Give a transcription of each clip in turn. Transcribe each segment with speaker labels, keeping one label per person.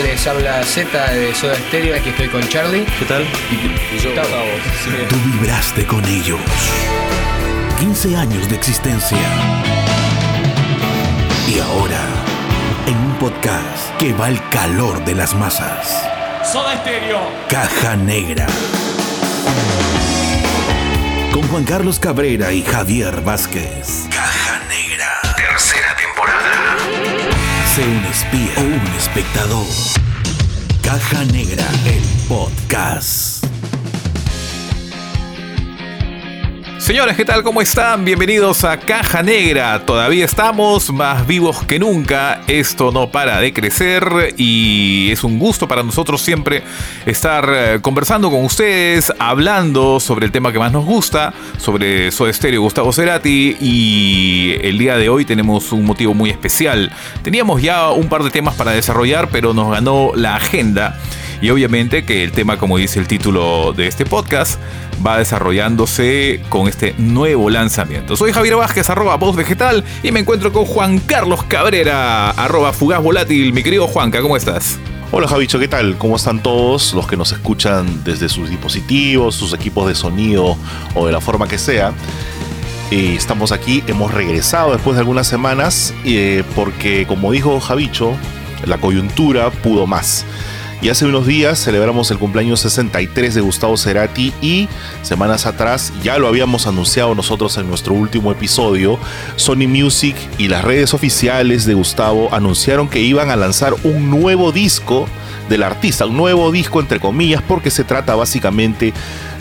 Speaker 1: Les habla Z de Soda Stereo, aquí estoy con Charlie.
Speaker 2: ¿Qué tal?
Speaker 1: Y, yo, Gustavo.
Speaker 3: Tú vibraste con ellos. 15 años de existencia. Y ahora, en un podcast que va al calor de las masas.
Speaker 2: Soda Stereo.
Speaker 3: Caja Negra. Con Juan Carlos Cabrera y Javier Vázquez. Sé un espía o un espectador. Caja Negra, el podcast.
Speaker 4: Señores, ¿qué tal? ¿Cómo están? Bienvenidos a Caja Negra. Todavía estamos más vivos que nunca. Esto no para de crecer y es un gusto para nosotros siempre estar eh, conversando con ustedes, hablando sobre el tema que más nos gusta, sobre Soda Stereo Gustavo Cerati y el día de hoy tenemos un motivo muy especial. Teníamos ya un par de temas para desarrollar, pero nos ganó la agenda. Y obviamente que el tema, como dice el título de este podcast, va desarrollándose con este nuevo lanzamiento. Soy Javier Vázquez, arroba voz vegetal, y me encuentro con Juan Carlos Cabrera, arroba fugaz volátil. Mi querido Juanca, ¿cómo estás?
Speaker 2: Hola Javicho, ¿qué tal? ¿Cómo están todos los que nos escuchan desde sus dispositivos, sus equipos de sonido o de la forma que sea? Eh, estamos aquí, hemos regresado después de algunas semanas eh, porque como dijo Javicho, la coyuntura pudo más. Y hace unos días celebramos el cumpleaños 63 de Gustavo Cerati y semanas atrás, ya lo habíamos anunciado nosotros en nuestro último episodio, Sony Music y las redes oficiales de Gustavo anunciaron que iban a lanzar un nuevo disco del artista, un nuevo disco entre comillas, porque se trata básicamente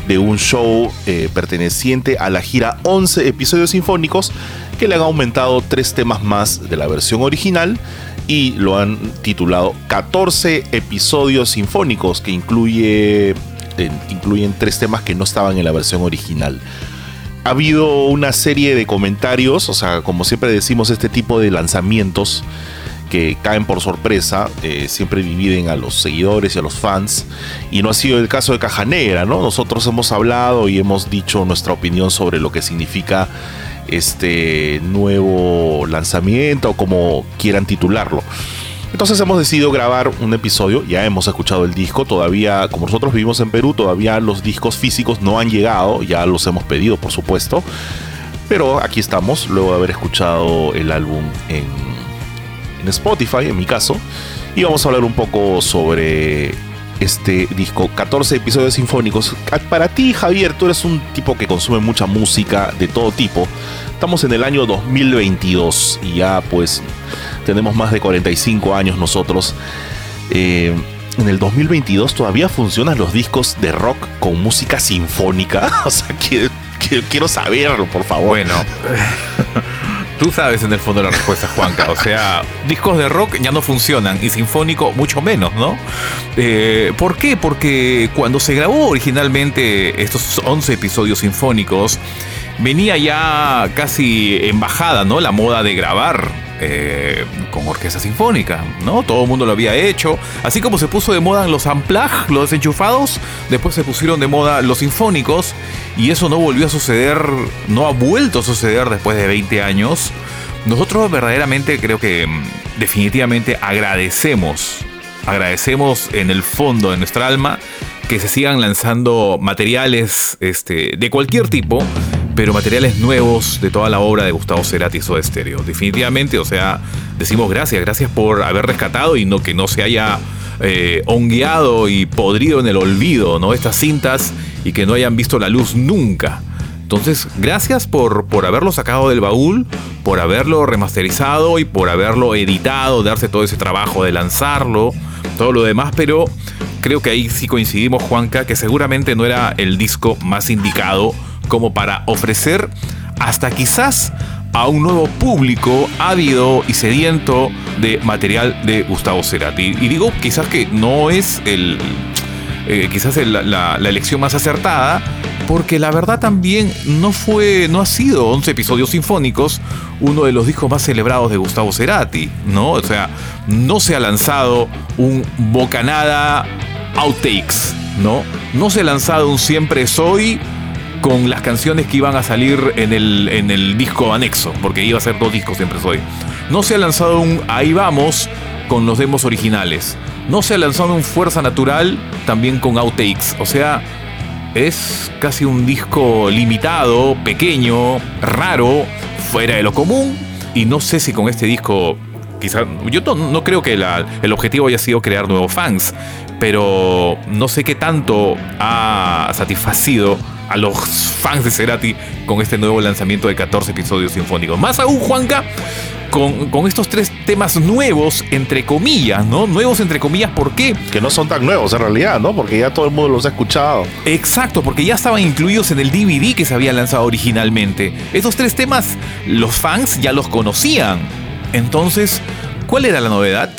Speaker 2: de un show eh, perteneciente a la gira 11 episodios sinfónicos que le han aumentado tres temas más de la versión original y lo han titulado 14 episodios sinfónicos que incluye, incluyen tres temas que no estaban en la versión original. Ha habido una serie de comentarios, o sea, como siempre decimos, este tipo de lanzamientos que caen por sorpresa, eh, siempre dividen a los seguidores y a los fans, y no ha sido el caso de Caja Negra, ¿no? Nosotros hemos hablado y hemos dicho nuestra opinión sobre lo que significa este nuevo lanzamiento o como quieran titularlo. Entonces hemos decidido grabar un episodio, ya hemos escuchado el disco, todavía, como nosotros vivimos en Perú, todavía los discos físicos no han llegado, ya los hemos pedido por supuesto, pero aquí estamos, luego de haber escuchado el álbum en, en Spotify, en mi caso, y vamos a hablar un poco sobre este disco, 14 episodios sinfónicos. Para ti, Javier, tú eres un tipo que consume mucha música de todo tipo. Estamos en el año 2022 y ya pues tenemos más de 45 años nosotros. Eh, en el 2022 todavía funcionan los discos de rock con música sinfónica. o sea, quiero saberlo, por favor.
Speaker 4: Bueno. Tú sabes en el fondo la respuesta, Juanca. O sea, discos de rock ya no funcionan y sinfónico mucho menos, ¿no? Eh, ¿Por qué? Porque cuando se grabó originalmente estos 11 episodios sinfónicos, venía ya casi en bajada, ¿no? La moda de grabar eh, con orquesta sinfónica, ¿no? Todo el mundo lo había hecho. Así como se puso de moda los amplag, los desenchufados, después se pusieron de moda los sinfónicos y eso no volvió a suceder, no ha vuelto a suceder después de 20 años. Nosotros verdaderamente creo que mm, definitivamente agradecemos, agradecemos en el fondo de nuestra alma que se sigan lanzando materiales este, de cualquier tipo pero materiales nuevos de toda la obra de Gustavo Cerati y Soda Stereo. Definitivamente, o sea, decimos gracias, gracias por haber rescatado y no que no se haya eh, hongueado y podrido en el olvido, ¿no? Estas cintas y que no hayan visto la luz nunca. Entonces, gracias por, por haberlo sacado del baúl, por haberlo remasterizado y por haberlo editado, darse todo ese trabajo de lanzarlo, todo lo demás, pero creo que ahí sí coincidimos, Juanca, que seguramente no era el disco más indicado como para ofrecer hasta quizás a un nuevo público ávido y sediento de material de Gustavo Cerati. Y digo quizás que no es el, eh, quizás la, elección más acertada, porque la verdad también no fue, no ha sido 11 episodios sinfónicos uno de los discos más celebrados de Gustavo Cerati, ¿no? O sea, no se ha lanzado un bocanada outtakes, ¿no? No se ha lanzado un siempre soy con las canciones que iban a salir en el, en el disco anexo, porque iba a ser dos discos siempre soy. No se ha lanzado un Ahí vamos con los demos originales. no se ha lanzado en Fuerza Natural, también con outtakes. O sea, es casi un disco limitado, pequeño, raro, fuera de lo común. Y no sé si con este disco, quizá, yo no, creo que el objetivo haya sido crear nuevos fans, pero no sé qué tanto ha satisfacido a los fans de Cerati con este nuevo lanzamiento de 14 episodios sinfónicos. Más aún, Juanca, con, estos tres temas nuevos, entre comillas, ¿no? Nuevos entre comillas, ¿por qué?
Speaker 2: Que no son tan nuevos en realidad, ¿no? Porque ya todo el mundo los ha escuchado.
Speaker 4: Exacto, porque ya estaban incluidos en el DVD que se había lanzado originalmente. Estos tres temas, los fans ya los conocían. Entonces, ¿cuál era la novedad?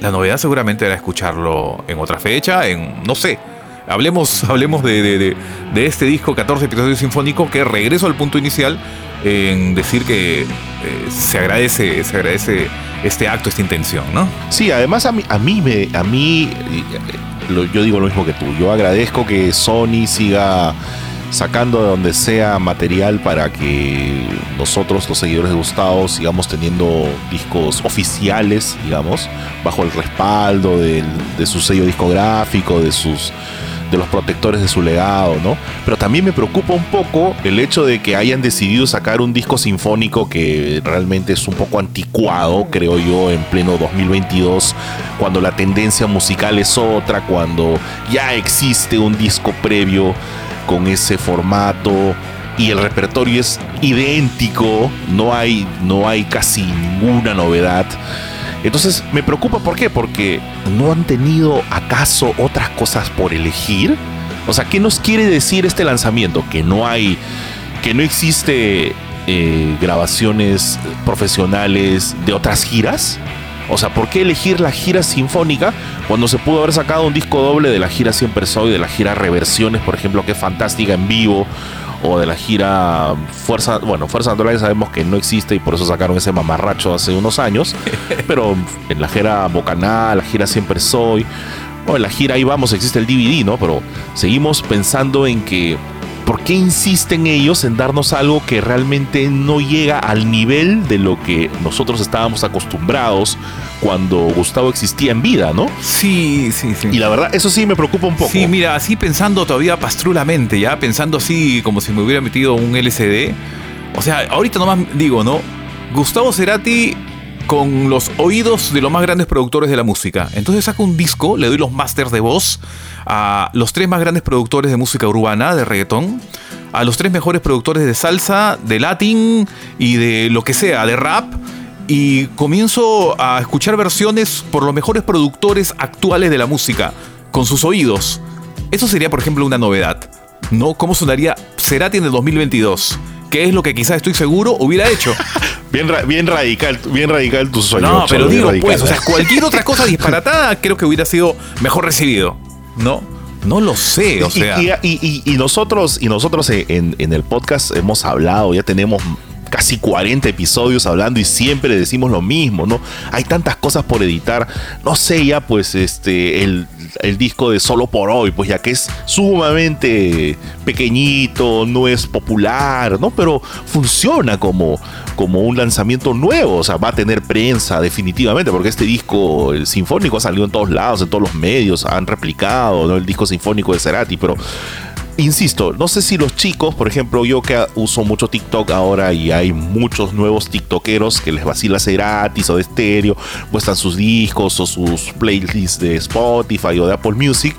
Speaker 4: La novedad seguramente era escucharlo en otra fecha, en, no sé, hablemos, hablemos de, este disco 14 episodios sinfónico que regreso al punto inicial en decir que eh, se agradece, se agradece este acto, esta intención, ¿no?
Speaker 2: Sí, además a mí, a mí, me, a mí eh, yo digo lo mismo que tú. Yo agradezco que Sony siga sacando de donde sea material para que nosotros, los seguidores de Gustavo, sigamos teniendo discos oficiales, digamos, bajo el respaldo de su sello discográfico, de sus de los protectores de su legado, ¿no? Pero también me preocupa un poco el hecho de que hayan decidido sacar un disco sinfónico que realmente es un poco anticuado, creo yo, en pleno 2022, cuando la tendencia musical es otra, cuando ya existe un disco previo con ese formato y el repertorio es idéntico, no hay, no hay casi ninguna novedad. Entonces me preocupa, ¿por qué? Porque no han tenido acaso otras cosas por elegir. O sea, ¿qué nos quiere decir este lanzamiento? Que no hay, que no existe eh, grabaciones profesionales de otras giras. O sea, ¿por qué elegir la gira sinfónica cuando se pudo haber sacado un disco doble de la gira Siempre Soy, de la gira Reversiones, por ejemplo, que es fantástica en vivo, o de la gira Fuerza, bueno, Fuerza Natural sabemos que no existe y por eso sacaron ese mamarracho hace unos años, pero en la gira Bocaná, la gira Siempre Soy, o en la gira Ahí Vamos existe el DVD, ¿no? Pero seguimos pensando en que ¿por qué insisten ellos en darnos algo que realmente no llega al nivel de lo que nosotros estábamos acostumbrados cuando Gustavo existía en vida, ¿no?
Speaker 4: Sí, sí, sí.
Speaker 2: Y la verdad, eso sí me preocupa un poco.
Speaker 4: Sí, mira, así pensando todavía pastrulamente, ya pensando así como si me hubiera metido un LCD. O sea, ahorita nomás digo, ¿no? Gustavo Cerati con los oídos de los más grandes productores de la música. Entonces saco un disco, le doy los masters de voz a los tres más grandes productores de música urbana, de reggaetón, a los tres mejores productores de salsa, de latín y de lo que sea, de rap. Y comienzo a escuchar versiones por los mejores productores actuales de la música, con sus oídos. Eso sería, por ejemplo, una novedad. ¿No? ¿Cómo sonaría Cerati en el 2022? Que es lo que quizás estoy seguro hubiera hecho.
Speaker 2: Bien, bien radical, bien radical tu sueño.
Speaker 4: No, pero digo, pues, o sea, cualquier otra cosa disparatada creo que hubiera sido mejor recibido. ¿no? No lo sé, o sea.
Speaker 2: Y, nosotros, y nosotros en, en, el podcast hemos hablado, ya tenemos casi 40 episodios hablando y siempre decimos lo mismo, ¿no? Hay tantas cosas por editar. No sé ya, pues, este, el, el disco de Solo por Hoy, pues ya que es sumamente pequeñito, no es popular, ¿no? Pero funciona como, como un lanzamiento nuevo, o sea, va a tener prensa definitivamente, porque este disco, el sinfónico, ha salido en todos lados, en todos los medios, han replicado, ¿no? El disco sinfónico de Cerati, pero insisto, no sé si los chicos, por ejemplo, yo que uso mucho TikTok ahora y hay muchos nuevos TikTokeros que les vacila gratis o de estéreo, muestran sus discos o sus playlists de Spotify o de Apple Music.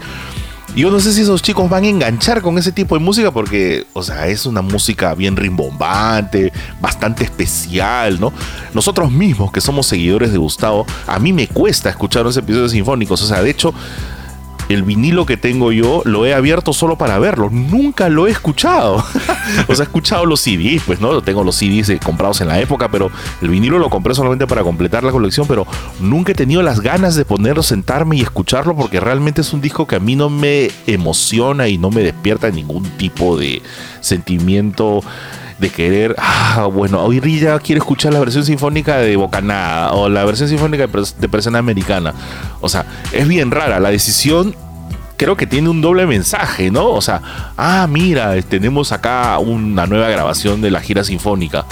Speaker 2: Yo no sé si esos chicos van a enganchar con ese tipo de música porque, o sea, es una música bien rimbombante, bastante especial, ¿no? Nosotros mismos que somos seguidores de Gustavo, a mí me cuesta escuchar los episodios sinfónicos. O sea, de hecho, el vinilo que tengo yo lo he abierto solo para verlo. Nunca lo he escuchado. o sea, he escuchado los CDs, pues no, tengo los CDs eh, comprados en la época, pero el vinilo lo compré solamente para completar la colección, pero nunca he tenido las ganas de ponerlo, sentarme y escucharlo porque realmente es un disco que a mí no me emociona y no me despierta ningún tipo de sentimiento de querer, ah, bueno, hoy ya quiero escuchar la versión sinfónica de Bocanada o la versión sinfónica de, Persona Americana. O sea, es bien rara. La decisión creo que tiene un doble mensaje, ¿no? O sea, ah, mira, tenemos acá una nueva grabación de la gira sinfónica,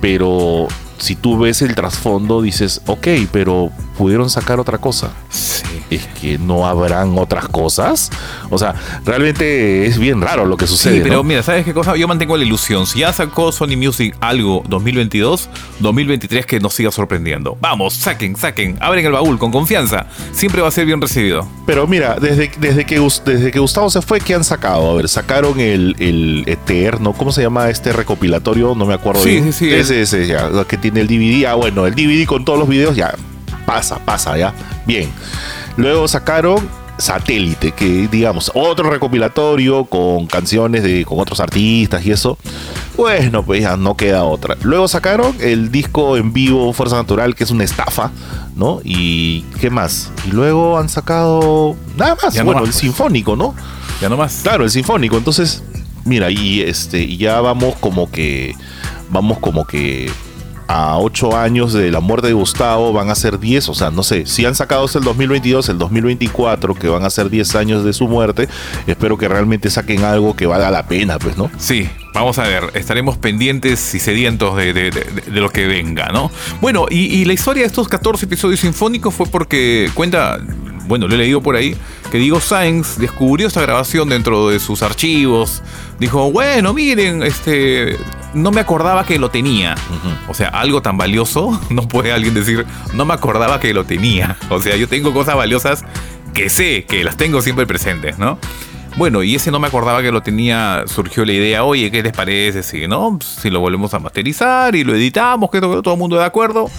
Speaker 2: pero si tú ves el trasfondo dices, ok, pero pudieron sacar otra cosa.
Speaker 4: Sí.
Speaker 2: es que no habrán otras cosas. O sea, realmente es bien raro lo que sucede.
Speaker 4: Sí, pero
Speaker 2: ¿no?
Speaker 4: mira, ¿sabes qué cosa? Yo mantengo la ilusión. Si ya sacó Sony Music algo 2022, 2023 que nos siga sorprendiendo. Vamos, saquen, saquen, abren el baúl con confianza. Siempre va a ser bien recibido.
Speaker 2: Pero mira, desde, desde, que, desde que Gustavo se fue, ¿qué han sacado? A ver, sacaron el, el Eterno, ¿cómo se llama este recopilatorio? No me acuerdo
Speaker 4: Sí,
Speaker 2: bien.
Speaker 4: sí, sí,
Speaker 2: Ese, ese, ya, que tiene el DVD. Ah, bueno, el DVD con todos los videos, ya, pasa, pasa, ya. Bien. Luego sacaron Satélite, que digamos, otro recopilatorio con canciones de con otros artistas y eso. Bueno, pues ya no queda otra. Luego sacaron el disco en vivo Fuerza Natural, que es una estafa, ¿no? Y ¿qué más? Y luego han sacado nada más,
Speaker 4: Ya no
Speaker 2: bueno,
Speaker 4: más,
Speaker 2: el
Speaker 4: pues.
Speaker 2: sinfónico, ¿no?
Speaker 4: Ya nomás.
Speaker 2: Claro, el sinfónico. Entonces, mira, y este, y ya vamos como que. Vamos como que. A 8 años de la muerte de Gustavo van a ser 10, o sea, no sé, si han sacado el 2022, el 2024, que van a ser 10 años de su muerte, espero que realmente saquen algo que valga la pena, pues, ¿no?
Speaker 4: Sí, vamos a ver, estaremos pendientes y sedientos de, lo que venga, ¿no? Bueno, y, y la historia de estos 14 episodios sinfónicos fue porque cuenta, bueno, lo he leído por ahí, que Diego Sainz descubrió esta grabación dentro de sus archivos. Dijo, bueno, miren, este, no me acordaba que lo tenía. O sea, algo tan valioso, no puede alguien decir, no me acordaba que lo tenía. O sea, yo tengo cosas valiosas que sé, que las tengo siempre presentes, ¿no? Bueno, y ese no me acordaba que lo tenía, surgió la idea, oye, ¿qué les parece si no? Si lo volvemos a masterizar y lo editamos, que todo, todo el mundo de acuerdo,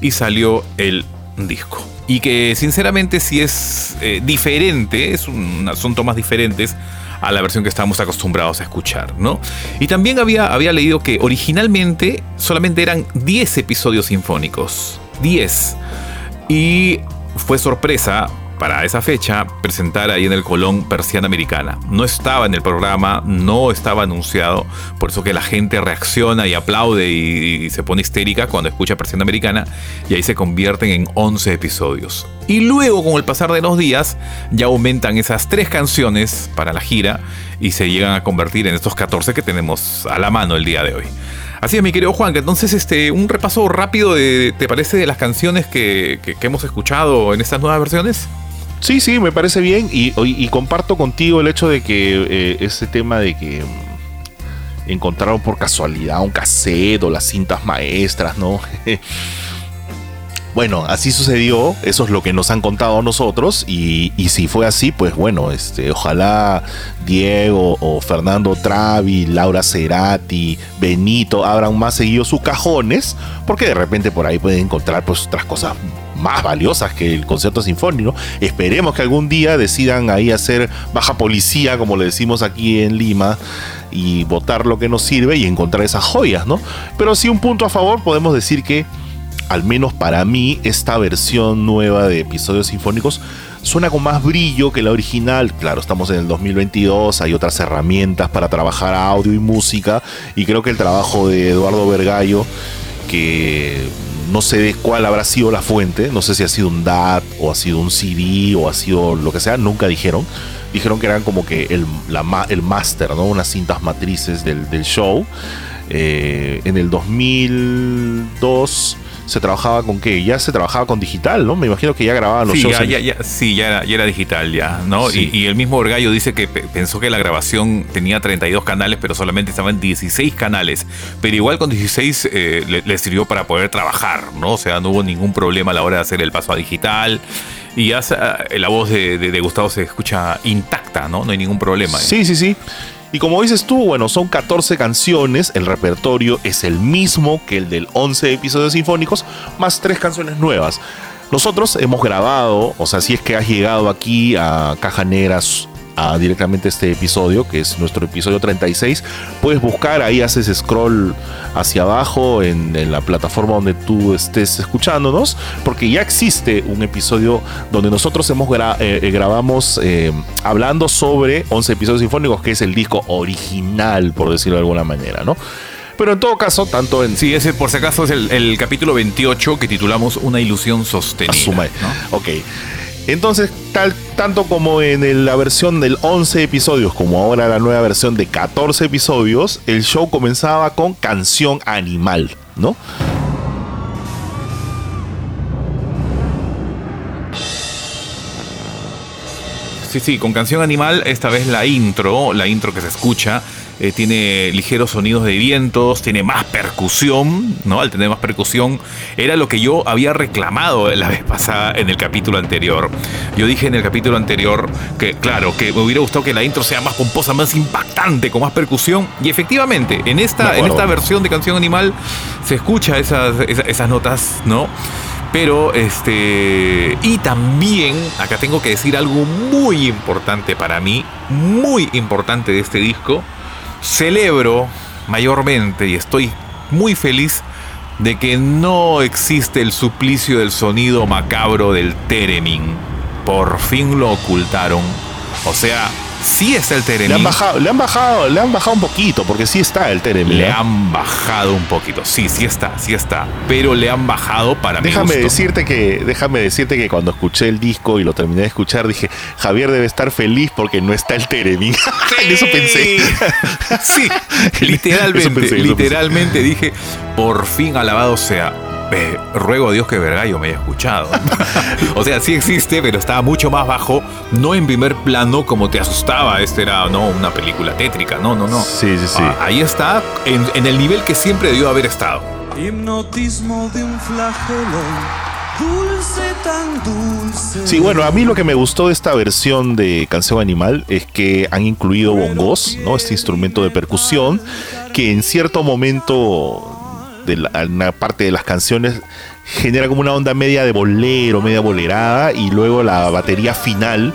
Speaker 4: y salió el disco. Y que sinceramente sí es eh, diferente, es un, son tomas diferentes a la versión que estábamos acostumbrados a escuchar, ¿no? Y también había, había leído que originalmente solamente eran 10 episodios sinfónicos. 10. Y fue sorpresa para esa fecha presentar ahí en el Colón Persiana Americana. No estaba en el programa, no estaba anunciado, por eso que la gente reacciona y aplaude y, se pone histérica cuando escucha Persiana Americana y ahí se convierten en 11 episodios. Y luego con el pasar de los días ya aumentan esas tres canciones para la gira y se llegan a convertir en estos 14 que tenemos a la mano el día de hoy. Así es, mi querido Juan, que entonces este, un repaso rápido de, ¿te parece de las canciones que hemos escuchado en estas nuevas versiones?
Speaker 2: Sí, sí, me parece bien y, comparto contigo el hecho de que eh, ese tema de que mm, encontraron por casualidad un cassette o las cintas maestras, ¿no? bueno, así sucedió, eso es lo que nos han contado a nosotros y, y si fue así, pues bueno, este, ojalá Diego o Fernando Travi, Laura Cerati, Benito abran más seguido sus cajones, porque de repente por ahí pueden encontrar pues otras cosas más valiosas que el concierto sinfónico. Esperemos que algún día decidan ahí hacer baja policía, como le decimos aquí en Lima, y votar lo que nos sirve y encontrar esas joyas, ¿no? Pero sí un punto a favor, podemos decir que, al menos para mí, esta versión nueva de episodios sinfónicos suena con más brillo que la original. Claro, estamos en el 2022, hay otras herramientas para trabajar audio y música, y creo que el trabajo de Eduardo Vergallo, que no sé cuál habrá sido la fuente, no sé si ha sido un DAT o ha sido un CD o ha sido lo que sea, nunca dijeron. Dijeron que eran como que el, la el máster, ¿no? Unas cintas matrices del, del show. Eh, en el 2002 se trabajaba con qué? Ya se trabajaba con digital, ¿no? Me imagino que ya grababan los
Speaker 4: Sí,
Speaker 2: shows.
Speaker 4: ya,
Speaker 2: en-
Speaker 4: ya, ya- sí, ya era, ya era digital ya, ¿no?
Speaker 2: Sí.
Speaker 4: Y, y el mismo Orgallo dice que pe- pensó que la grabación tenía 32 canales, pero solamente estaban 16 canales. Pero igual con 16 eh, le, le sirvió para poder trabajar, ¿no? O sea, no hubo ningún problema a la hora de hacer el paso a digital. Y ya sa- la voz de, de- de Gustavo se escucha intacta, ¿no? No hay ningún problema.
Speaker 2: Sí, sí, sí. Y como dices tú, bueno, son 14 canciones, el repertorio es el mismo que el del 11 episodios sinfónicos, más tres canciones nuevas. Nosotros hemos grabado, o sea, si es que has llegado aquí a Caja Negras a directamente este episodio, que es nuestro episodio 36, puedes buscar, ahí haces scroll hacia abajo en, en la plataforma donde tú estés escuchándonos, porque ya existe un episodio donde nosotros hemos gra- eh, eh, grabamos eh, hablando sobre 11 episodios sinfónicos, que es el disco original, por decirlo de alguna manera, ¿no? Pero en todo caso, tanto en
Speaker 4: Sí, ese por si acaso es el, el capítulo 28 que titulamos Una ilusión sostenida.
Speaker 2: Asuma.
Speaker 4: ¿no?
Speaker 2: Ok. Entonces, tal, tanto como en la versión del 11 episodios, como ahora la nueva versión de 14 episodios, el show comenzaba con canción animal, ¿no?
Speaker 4: Sí, sí, con Canción Animal, esta vez la intro, la intro que se escucha, eh, tiene ligeros sonidos de vientos, tiene más percusión, ¿no? Al tener más percusión, era lo que yo había reclamado la vez pasada en el capítulo anterior. Yo dije en el capítulo anterior que, claro, que me hubiera gustado que la intro sea más pomposa, más impactante, con más percusión, y efectivamente, en esta, en esta versión de Canción Animal se escucha esas, esas notas, ¿no? Pero, este. Y también, acá tengo que decir algo muy importante para mí, muy importante de este disco. Celebro mayormente y estoy muy feliz de que no existe el suplicio del sonido macabro del Teremin. Por fin lo ocultaron. O sea, sí está el Teremin.
Speaker 2: Le han bajado, le han bajado, le han bajado un poquito, porque sí está el Teremin.
Speaker 4: Le
Speaker 2: ¿eh?
Speaker 4: han bajado un poquito. Sí, sí está, sí está. Pero le han bajado para mi
Speaker 2: Déjame
Speaker 4: gusto.
Speaker 2: decirte que, déjame decirte que cuando escuché el disco y lo terminé de escuchar, dije, Javier debe estar feliz porque no está el Teremin. en eso pensé.
Speaker 4: Sí,
Speaker 2: Eso
Speaker 4: literalmente,
Speaker 2: pensé, eso
Speaker 4: literalmente dije, por fin alabado sea. Eh, ruego a Dios que Vergallo me haya escuchado. o sea, sí existe, pero estaba mucho más bajo, no en primer plano como te asustaba. Este era no una película tétrica, no, no, no.
Speaker 2: Sí, sí, sí.
Speaker 4: Ah, ahí está, en, en el nivel que siempre debió haber estado.
Speaker 5: Hipnotismo de un flagelo, dulce tan dulce.
Speaker 2: Sí, bueno, a mí lo que me gustó de esta versión de Canción Animal es que han incluido bongos, ¿no? Este instrumento de percusión que en cierto momento una parte de las canciones genera como una onda media de bolero, media bolerada y luego la batería final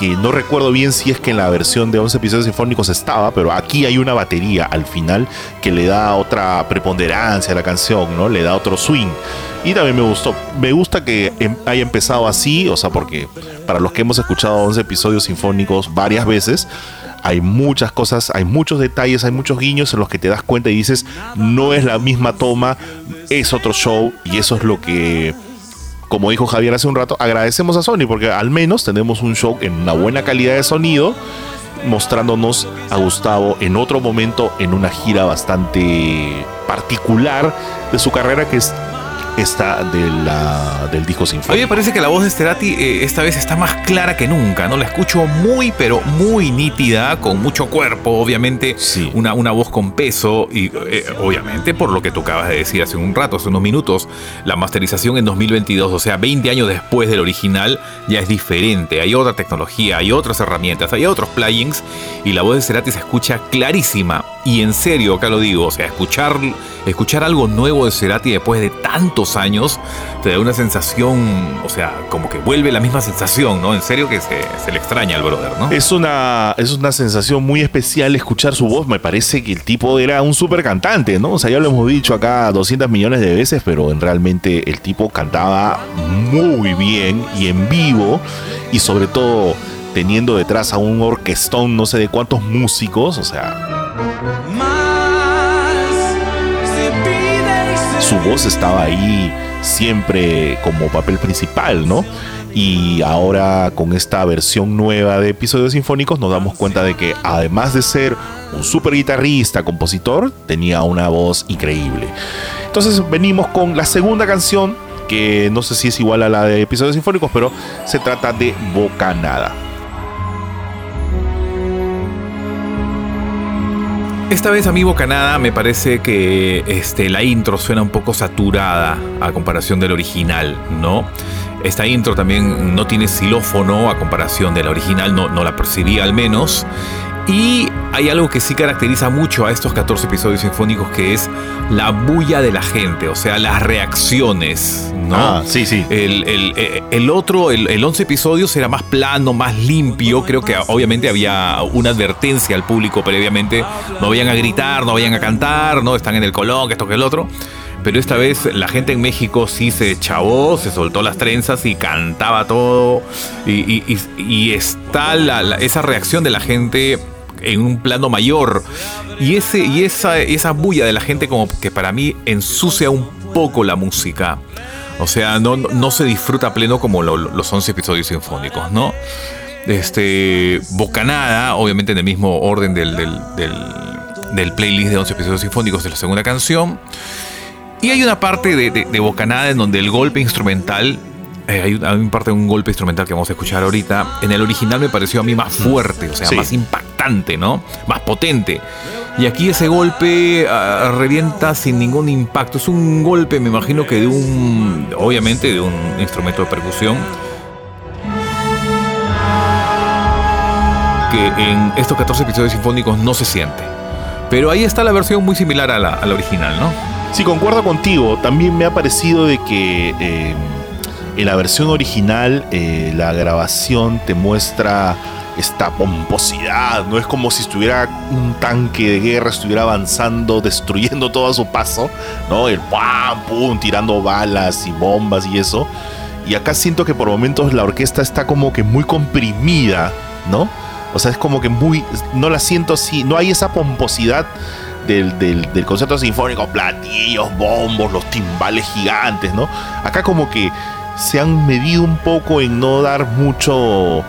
Speaker 2: que no recuerdo bien si es que en la versión de 11 episodios sinfónicos estaba, pero aquí hay una batería al final que le da otra preponderancia a la canción, ¿no? Le da otro swing. Y también me gustó. Me gusta que em- haya empezado así, o sea, porque para los que hemos escuchado 11 episodios sinfónicos varias veces, hay muchas cosas, hay muchos detalles, hay muchos guiños en los que te das cuenta y dices, no es la misma toma, es otro show y eso es lo que como dijo Javier hace un rato, agradecemos a Sony porque al menos tenemos un show en una buena calidad de sonido, mostrándonos a Gustavo en otro momento en una gira bastante particular de su carrera que es esta de la, del disco
Speaker 4: A mí me
Speaker 2: sinfónico.
Speaker 4: parece que la voz de Sterati eh, esta vez está más clara que nunca, ¿no? La escucho muy, pero muy nítida, con mucho cuerpo, obviamente.
Speaker 2: Sí.
Speaker 4: Una, una voz con peso y, eh, obviamente, por lo que tú acabas de decir hace un rato, hace unos minutos, la masterización en 2022, o sea, 20 años después del original, ya es diferente. Hay otra tecnología, hay otras herramientas, hay otros plugins y la voz de Cerati se escucha clarísima. Y en serio, acá lo digo, o sea, escuchar, escuchar algo nuevo de Cerati después de tantos años te da una sensación, o sea, como que vuelve la misma sensación, ¿no? En serio que se, le extraña al brother, ¿no?
Speaker 2: Es una, es una sensación muy especial escuchar su voz. Me parece que el tipo era un super cantante, ¿no? O sea, ya lo hemos dicho acá 200 millones de veces, pero en realmente el tipo cantaba muy bien y en vivo y sobre todo teniendo detrás a un orquestón no sé de cuántos músicos, o sea, Su voz estaba ahí siempre como papel principal, ¿no? Y ahora con esta versión nueva de episodios sinfónicos nos damos cuenta de que además de ser un super guitarrista, compositor, tenía una voz increíble. Entonces venimos con la segunda canción, que no sé si es igual a la de episodios sinfónicos, pero se trata de Bocanada.
Speaker 4: Esta vez, amigo Canadá, me parece que este, la intro suena un poco saturada a comparación del original, ¿no? Esta intro también no tiene xilófono a comparación de la original, no, no la percibí al menos. Y hay algo que sí caracteriza mucho a estos 14 episodios sinfónicos que es la bulla de la gente, o sea, las reacciones, ¿no?
Speaker 2: Ah, sí, sí.
Speaker 4: El, el- eh, el otro, el, el 11 episodios era más plano, más limpio. Creo que obviamente había una advertencia al público previamente. No vayan a gritar, no vayan a cantar, no están en el colón, que esto que el otro. Pero esta vez la gente en México sí se chavó, se soltó las trenzas y cantaba todo. Y, y- y- y está la- la- esa reacción de la gente en un plano mayor. Y, ese, y esa, esa bulla de la gente como que para mí ensucia un poco la música. O sea, no, no- se disfruta pleno como lo- lo- los 11 episodios sinfónicos, ¿no? Este, Bocanada, obviamente en el mismo orden del, del, del- playlist de 11 episodios sinfónicos de la segunda canción. Y hay una parte de- de Bocanada en donde el golpe instrumental eh, hay, hay un parte de un golpe instrumental que vamos a escuchar ahorita. En el original me pareció a mí más fuerte, o sea,
Speaker 2: Sí.
Speaker 4: más impactante, ¿no? Más potente. Y aquí ese golpe ah, revienta sin ningún impacto. Es un golpe, me imagino que de un, obviamente, de un instrumento de percusión. Que en estos 14 episodios sinfónicos no se siente. Pero ahí está la versión muy similar a la, a la original, ¿no?
Speaker 2: Sí, concuerdo contigo. También me ha parecido de que eh, en la versión original eh, la grabación te muestra esta pomposidad. No es como si estuviera un tanque de guerra, estuviera avanzando, destruyendo todo a su paso, ¿no? El pam, pum, tirando balas y bombas y eso. Y acá siento que por momentos la orquesta está como que muy comprimida, ¿no? O sea, es como que muy. No la siento así. No hay esa pomposidad del, del, del concierto sinfónico, platillos, bombos, los timbales gigantes, ¿no? Acá como que se han medido un poco en no dar mucho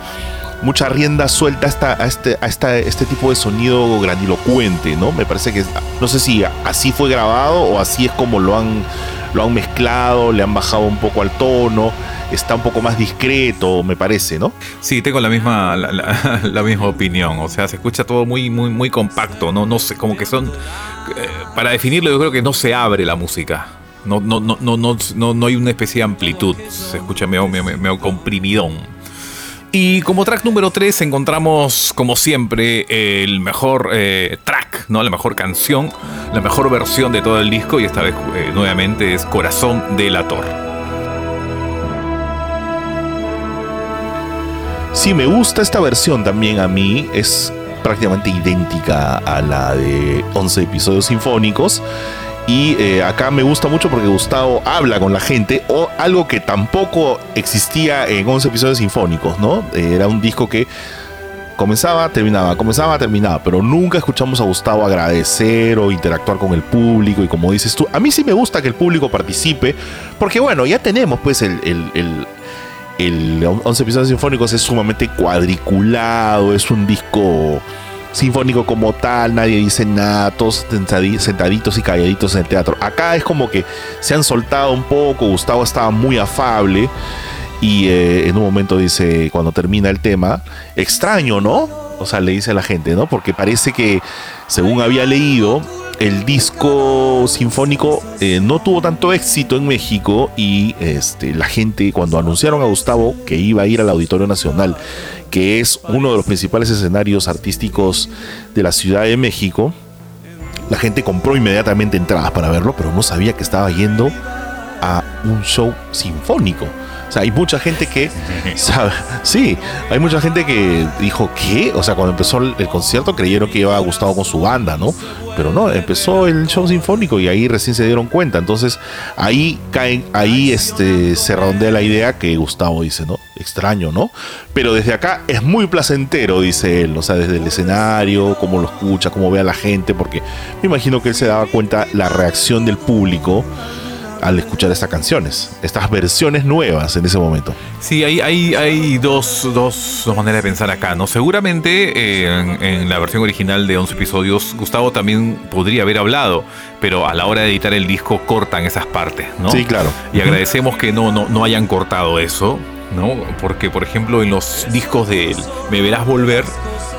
Speaker 2: mucha rienda suelta a, esta, a, este, a esta, este tipo de sonido grandilocuente, ¿no? Me parece que no sé si así fue grabado o así es como lo han, lo han mezclado, le han bajado un poco al tono, está un poco más discreto, me parece, ¿no?
Speaker 4: Sí, tengo la misma, la misma opinión. O sea, se escucha todo muy, muy, muy compacto. No, no sé, como que son. eh, para definirlo, yo creo que no se abre la música. No, no, no, no, no, no, hay una especie de amplitud. Se escucha medio, medio, medio comprimidón. Y como track número 3 encontramos, como siempre, el mejor eh, track, ¿no? La mejor canción, la mejor versión de todo el disco. Y esta vez, eh, nuevamente, es Corazón de la Torre.
Speaker 2: Sí, me gusta esta versión también a mí. Es prácticamente idéntica a la de 11 episodios sinfónicos. Y eh, acá me gusta mucho porque Gustavo habla con la gente, o algo que tampoco existía en 11 episodios sinfónicos, ¿no? Eh, Era un disco que comenzaba, terminaba, comenzaba, terminaba, pero nunca escuchamos a Gustavo agradecer o interactuar con el público. Y como dices tú, a mí sí me gusta que el público participe, porque bueno, ya tenemos pues el, el- el- el 11 episodios sinfónicos es sumamente cuadriculado, es un disco sinfónico como tal, nadie dice nada, todos sentadi- sentaditos y calladitos en el teatro. Acá es como que se han soltado un poco, Gustavo estaba muy afable y eh, en un momento dice, cuando termina el tema, extraño, ¿no? O sea, le dice a la gente, ¿no? Porque parece que, según había leído, el disco sinfónico eh, no tuvo tanto éxito en México y este, la gente, cuando anunciaron a Gustavo que iba a ir al Auditorio Nacional, que es uno de los principales escenarios artísticos de la Ciudad de México, la gente compró inmediatamente entradas para verlo, pero no sabía que estaba yendo a un show sinfónico. O sea, hay mucha gente que sabe, sí, hay mucha gente que dijo, ¿qué? O sea, cuando empezó el, concierto creyeron que iba Gustavo con su banda, ¿no? Pero no, empezó el show sinfónico y ahí recién se dieron cuenta. Entonces, ahí caen, ahí este, se redondea la idea que Gustavo dice, ¿no? Extraño, ¿no? Pero desde acá es muy placentero, dice él. O sea, desde el escenario, cómo lo escucha, cómo ve a la gente, porque me imagino que él se daba cuenta la reacción del público al escuchar estas canciones, estas versiones nuevas en ese momento.
Speaker 4: Sí, hay, hay, hay dos, dos, dos maneras de pensar acá, ¿no? Seguramente eh, en, en la versión original de 11 episodios, Gustavo también podría haber hablado, pero a la hora de editar el disco cortan esas partes, ¿no?
Speaker 2: Sí, claro.
Speaker 4: Y agradecemos que no, no, no hayan cortado eso, ¿no? Porque, por ejemplo, en los discos de Me Verás Volver,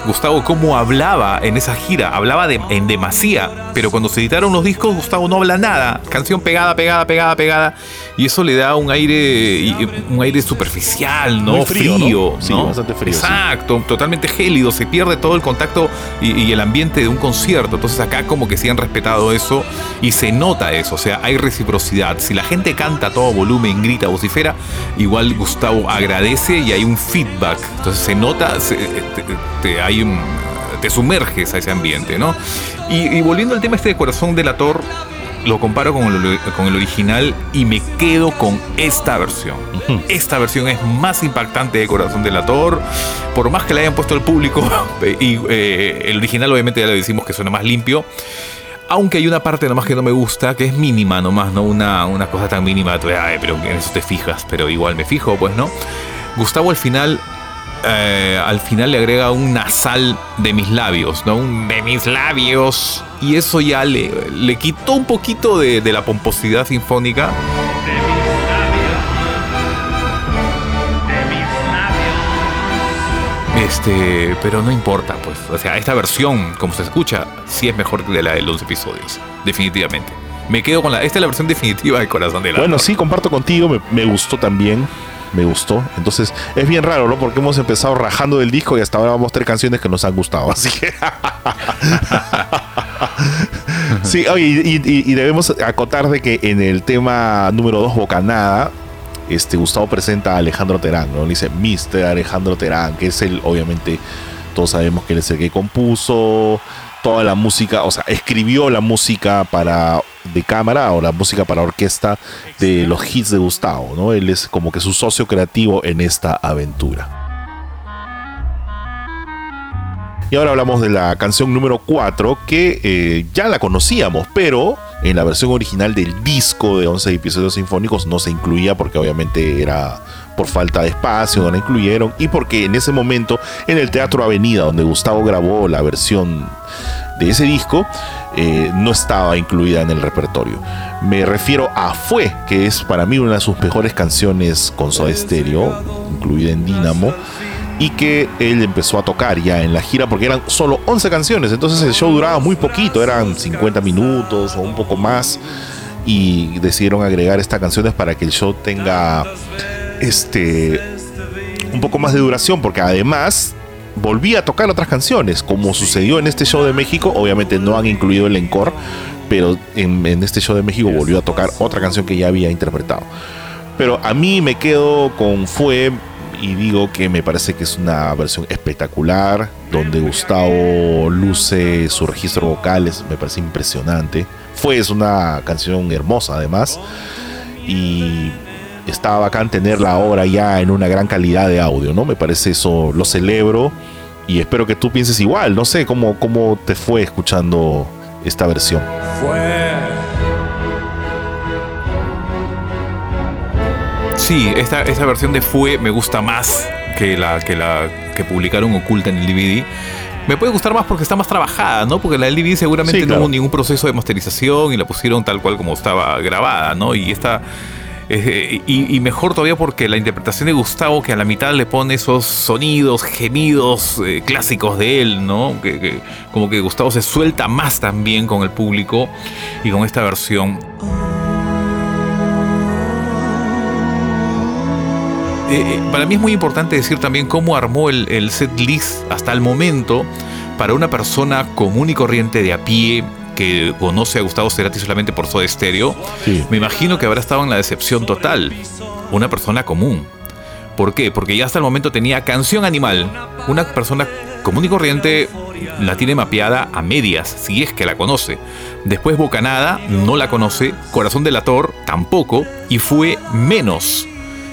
Speaker 4: Gustavo cómo hablaba en esa gira, hablaba de, en demasía, pero cuando se editaron los discos, Gustavo no habla nada, canción pegada, pegada, pegada, pegada, y eso le da un aire, un aire superficial, ¿no?
Speaker 2: Muy frío, ¿no? Sí,
Speaker 4: ¿no?
Speaker 2: bastante frío, sí.
Speaker 4: Exacto, totalmente gélido, se pierde todo el contacto y, y el ambiente de un concierto. Entonces acá como que sí han respetado eso y se nota eso, o sea, hay reciprocidad. Si la gente canta a todo volumen, grita, vocifera, igual Gustavo agradece y hay un feedback. Entonces se nota, se- te, te- hay un- te sumerges a ese ambiente, ¿no? Y, y volviendo al tema este de Corazón Delator, lo comparo con el, con el original y me quedo con esta versión. Esta versión es más impactante de Corazón Delator, por más que le hayan puesto al público, y eh, el original obviamente ya le decimos que suena más limpio. Aunque hay una parte nomás que no me gusta, que es mínima nomás, ¿no? Una, una cosa tan mínima, tú, ay, pero en eso te fijas, pero igual me fijo, pues, ¿no? Gustavo al final, eh, al final le agrega un nasal de mis labios, ¿no? Un de mis labios. Y eso ya le, le quitó un poquito de, de la pomposidad sinfónica. De mis labios. De mis labios. Este, pero no importa, pues. O sea, esta versión, como se escucha, sí es mejor que la de los episodios. Definitivamente. Me quedo con la. Esta es la versión definitiva del corazón de la.
Speaker 2: Bueno, sí, comparto contigo. Me gustó también. Me gustó. Entonces, es bien raro, ¿no? Porque hemos empezado rajando del disco y hasta ahora vamos a tener canciones que nos han gustado. Así que. sí, oye, y, debemos acotar de que en el tema número 2, Bocanada, este, Gustavo presenta a Alejandro Terán, ¿no? Dice Mr. Alejandro Terán, que es el, obviamente, todos sabemos que él es el que compuso toda la música, o sea, escribió la música para de cámara o la música para orquesta de los hits de Gustavo, ¿no? Él es como que su socio creativo en esta aventura. Y ahora hablamos de la canción número 4, que eh, ya la conocíamos, pero en la versión original del disco de 11 episodios sinfónicos no se incluía porque obviamente era por falta de espacio, no la incluyeron, y porque en ese momento en el Teatro Avenida, donde Gustavo grabó la versión de ese disco, eh, no estaba incluida en el repertorio. Me refiero a Fue, que es para mí una de sus mejores canciones con Soda Stereo, incluida en Dynamo y que él empezó a tocar ya en la gira porque eran solo 11 canciones, entonces el show duraba muy poquito, eran 50 minutos o un poco más y decidieron agregar estas canciones para que el show tenga este un poco más de duración porque además volvía a tocar otras canciones como sucedió en este show de México, obviamente no han incluido el encore, pero en, en este show de México volvió a tocar otra canción que ya había interpretado. Pero a mí me quedo con Fue y digo que me parece que es una versión espectacular, donde Gustavo luce su registro vocal, me parece impresionante. Fue es una canción hermosa además y está bacán tenerla ahora ya en una gran calidad de audio, ¿no? Me parece eso, lo celebro y espero que tú pienses igual, no sé cómo, cómo te fue escuchando esta versión.
Speaker 5: Fue
Speaker 4: Sí, esta, esta versión de Fue me gusta más que la que la que publicaron oculta en el DVD. Me puede gustar más porque está más trabajada, ¿no? Porque la del DVD seguramente
Speaker 2: Sí,
Speaker 4: no hubo ningún proceso de masterización y la pusieron tal cual como estaba grabada, ¿no? Y esta. Eh, y, mejor todavía porque la interpretación de Gustavo, que a la mitad le pone esos sonidos, gemidos eh, clásicos de él, ¿no? Como que Gustavo se suelta más también con el público y con esta versión eh, para mí es muy importante decir también cómo armó el, el set list hasta el momento para una persona común y corriente de a pie que conoce a Gustavo Cerati solamente por Soda Stereo.
Speaker 2: Sí.
Speaker 4: Me imagino que habrá estado en la decepción total. Una persona común. ¿Por qué? Porque ya hasta el momento tenía Canción Animal. Una persona común y corriente la tiene mapeada a medias, si es que la conoce. Después Bocanada no la conoce, Corazón Delator tampoco, y fue menos.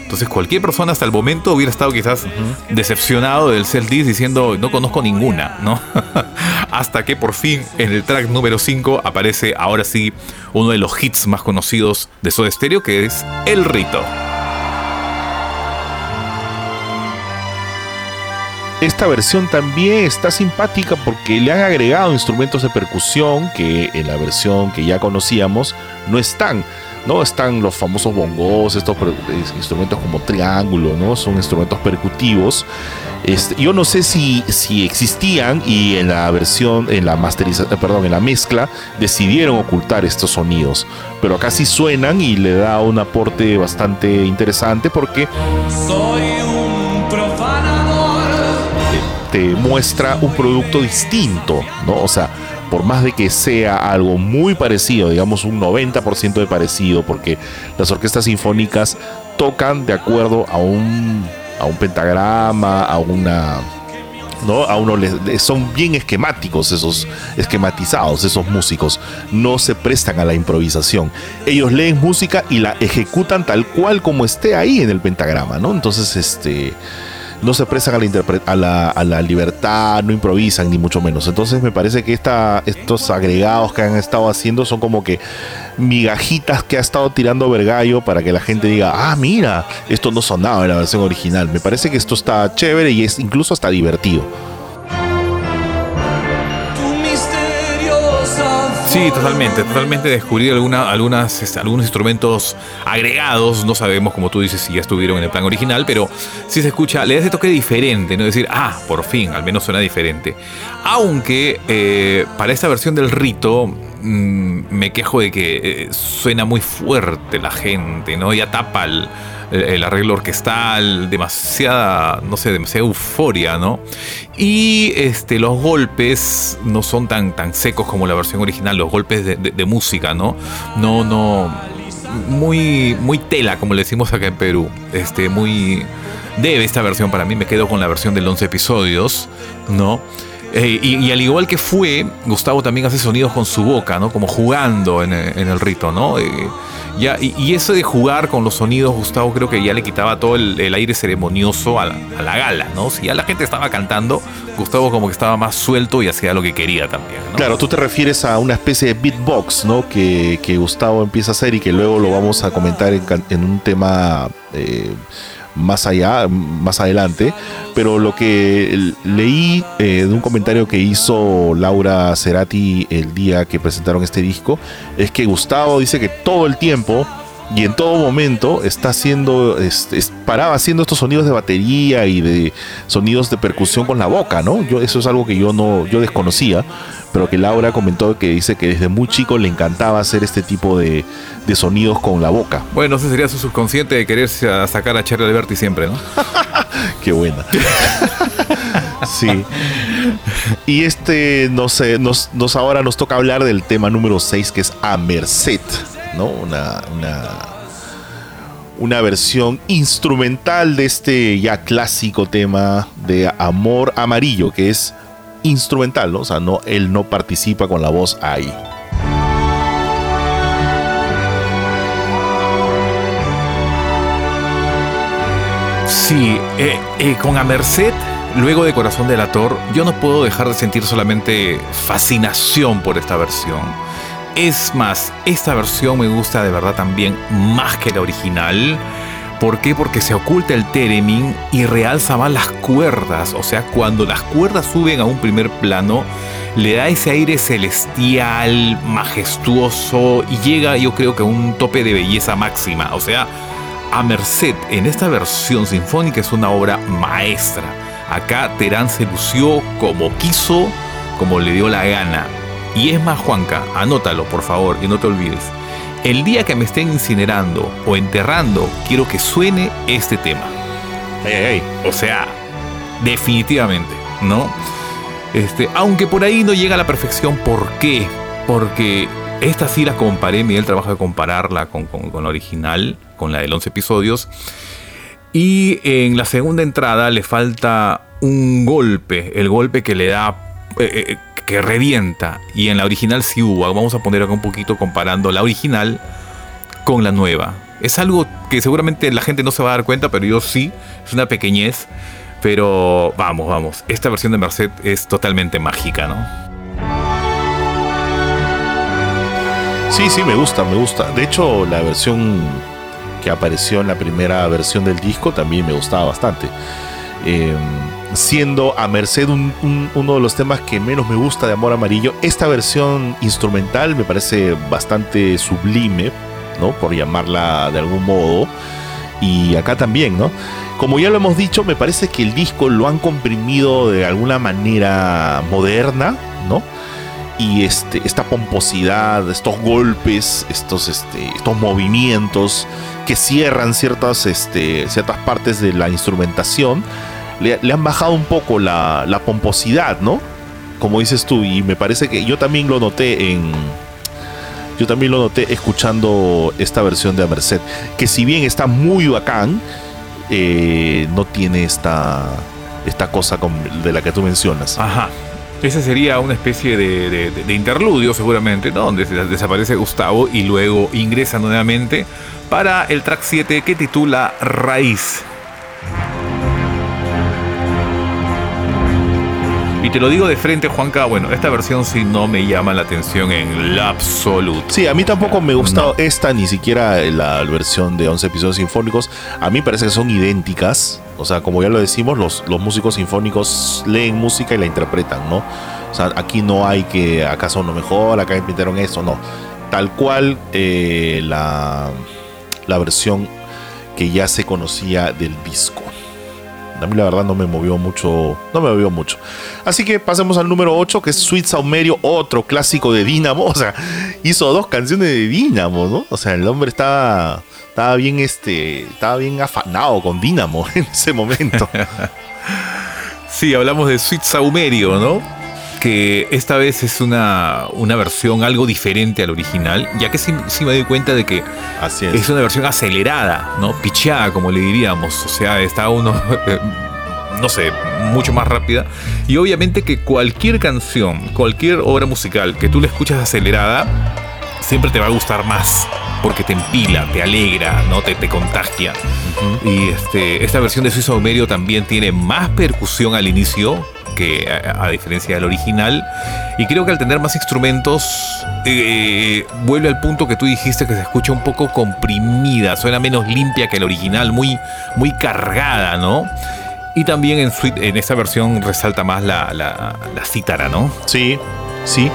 Speaker 4: Entonces cualquier persona hasta el momento hubiera estado quizás decepcionado del Celtics diciendo no conozco ninguna, ¿no? hasta que por fin en el track número 5 aparece ahora sí uno de los hits más conocidos de Soda Stereo que es El Rito.
Speaker 2: Esta versión también está simpática porque le han agregado instrumentos de percusión que en la versión que ya conocíamos no están. No están los famosos bongos, estos instrumentos como triángulo, ¿no? Son instrumentos percutivos. Este, yo no sé si, si existían y en la versión, en la masterización, perdón, en la mezcla decidieron ocultar estos sonidos. Pero acá sí suenan y le da un aporte bastante interesante porque
Speaker 5: soy un profanador.
Speaker 2: te muestra un producto distinto, ¿no? O sea, por más de que sea algo muy parecido, digamos un 90% de parecido, porque las orquestas sinfónicas tocan de acuerdo a un, a un pentagrama, a una... ¿no? A uno son bien esquemáticos esos, esquematizados esos músicos, no se prestan a la improvisación. Ellos leen música y la ejecutan tal cual como esté ahí en el pentagrama, ¿no? Entonces, este, no se prestan a la, interpre- a la, a la libertad, no improvisan ni mucho menos. Entonces me parece que esta, estos agregados que han estado haciendo son como que migajitas que ha estado tirando Vergallo para que la gente diga, ah, mira, esto no sonaba en la versión original. Me parece que esto está chévere y es incluso hasta divertido.
Speaker 5: Tu misteriosa
Speaker 4: Sí, totalmente, totalmente descubrir alguna, algunas, este, algunos instrumentos agregados, no sabemos, como tú dices, si ya estuvieron en el plan original, pero si se escucha, le da ese toque diferente, ¿no? Decir, ah, por fin, al menos suena diferente. Aunque eh, para esta versión del rito, me quejo de que eh, suena muy fuerte la gente, ¿no? Ya tapa el, arreglo orquestal, demasiada, no sé, demasiada euforia, ¿no? Y este, los golpes no son tan, tan secos como la versión original, los golpes de música, ¿no? No, no, muy, muy tela, como le decimos acá en Perú, este, muy... Debe esta versión para mí, me quedo con la versión del 11 episodios, ¿no? Eh, y, al igual que fue, Gustavo también hace sonidos con su boca, ¿no? Como jugando en, en el rito, ¿no? Eh, ya, y, eso de jugar con los sonidos, Gustavo creo que ya le quitaba todo el, aire ceremonioso a la, gala, ¿no? Si ya la gente estaba cantando, Gustavo como que estaba más suelto y hacía lo que quería también, ¿no?
Speaker 2: Claro, tú te refieres a una especie de beatbox, ¿no? Que, que Gustavo empieza a hacer y que luego lo vamos a comentar en, en un tema eh, más allá, más adelante. Pero lo que leí eh, de un comentario que hizo Laura Cerati el día que presentaron este disco es que Gustavo dice que todo el tiempo y en todo momento está haciendo, es- es- paraba haciendo estos sonidos de batería y de sonidos de percusión con la boca, ¿no? Yo, eso es algo que yo no, yo desconocía, pero que Laura comentó que dice que desde muy chico le encantaba hacer este tipo de, de sonidos con la boca.
Speaker 4: Bueno, ese sería su subconsciente de quererse a sacar a Charlie Alberti siempre, ¿no?
Speaker 2: Qué buena. sí. Y este, no sé, nos, nos ahora nos toca hablar del tema número 6, que es A Merced, Una, una, una versión instrumental de este ya clásico tema de Amor Amarillo, que es instrumental. O sea, no, él no participa con la voz ahí.
Speaker 4: Sí, eh, eh, con A Merced, luego de Corazón del Ator, yo no puedo dejar de sentir solamente fascinación por esta versión. Es más, esta versión me gusta de verdad también más que la original. ¿Por qué? Porque se oculta el theremin y realza más las cuerdas. O sea, cuando las cuerdas suben a un primer plano, le da ese aire celestial, majestuoso y llega yo creo que a un tope de belleza máxima. O sea, a Merced en esta versión sinfónica es una obra maestra. Acá Terán se lució como quiso, como le dio la gana. Y es más, Juanca, anótalo por favor y no te olvides. El día que me estén incinerando o enterrando, quiero que suene este tema. O sea, definitivamente, ¿no? Este, aunque por ahí no llega a la perfección, ¿por qué? Porque esta sí la comparé, me dio el trabajo de compararla con, con- con la original, con la del 11 episodios. Y en la segunda entrada le falta un golpe, el golpe que le da, eh, eh, que revienta. Y en la original sí hubo. Vamos a poner acá un poquito comparando la original con la nueva. Es algo que seguramente la gente no se va a dar cuenta, pero yo sí. Es una pequeñez. Pero vamos, vamos. Esta versión de Merced es totalmente mágica, ¿no?
Speaker 2: Sí, sí, me gusta, me gusta. De hecho, la versión que apareció en la primera versión del disco también me gustaba bastante. Eh, siendo a Merced un- un- uno de los temas que menos me gusta de Amor Amarillo, esta versión instrumental me parece bastante sublime, ¿no? Por llamarla de algún modo. Y acá también, ¿no? Como ya lo hemos dicho, me parece que el disco lo han comprimido de alguna manera moderna, ¿no? y este, esta pomposidad, estos golpes, estos, este, estos movimientos que cierran ciertas, este, ciertas partes de la instrumentación, le, han bajado un poco la, pomposidad, ¿no? Como dices tú, y me parece que yo también lo noté en... Yo también lo noté escuchando esta versión de A Merced, que si bien está muy bacán, eh, no tiene esta, esta cosa de la que tú mencionas.
Speaker 4: Ajá. Ese sería una especie de, interludio seguramente, ¿no? Donde desaparece Gustavo y luego ingresa nuevamente para el track 7 que titula Raíz. Y te lo digo de frente, Juanca, bueno, esta versión sí no me llama la atención en lo absoluto.
Speaker 2: Sí, a mí tampoco me gusta
Speaker 4: No.
Speaker 2: esta, ni siquiera la versión de 11 episodios sinfónicos. A mí parece que son idénticas. O sea, como ya lo decimos, los, los músicos sinfónicos leen música y la interpretan, ¿no? O sea, aquí no hay que acaso no mejor, acá inventaron esto, no. Tal cual eh, la, la versión que ya se conocía del disco. A mí la verdad no me movió mucho, no me movió mucho. Así que pasemos al número 8, que es Sweet Saumerio, otro clásico de Dynamo. O sea, hizo dos canciones de Dynamo, ¿no? O sea, el hombre estaba, estaba bien, este, estaba bien afanado con Dynamo en ese momento.
Speaker 4: Sí, hablamos de Sweet Saumerio, ¿no? Que esta vez es una, una versión algo diferente al original, ya que sí, sí me doy cuenta de que
Speaker 2: Así es.
Speaker 4: es una versión acelerada, ¿no? Picheada, como le diríamos. O sea, está uno, eh, no sé, mucho más rápida. Y obviamente que cualquier canción, cualquier obra musical que tú la escuchas acelerada, siempre te va a gustar más. Porque te empila, te alegra, ¿no? Te, te contagia. Y este, esta versión de Suizo Medio también tiene más percusión al inicio a, diferencia del original. Y creo que al tener más instrumentos, eh, vuelve al punto que tú dijiste que se escucha un poco comprimida, suena menos limpia que el original, muy, muy cargada, ¿no? Y también en, en esta versión resalta más la, la, cítara, ¿no?
Speaker 2: Sí, sí.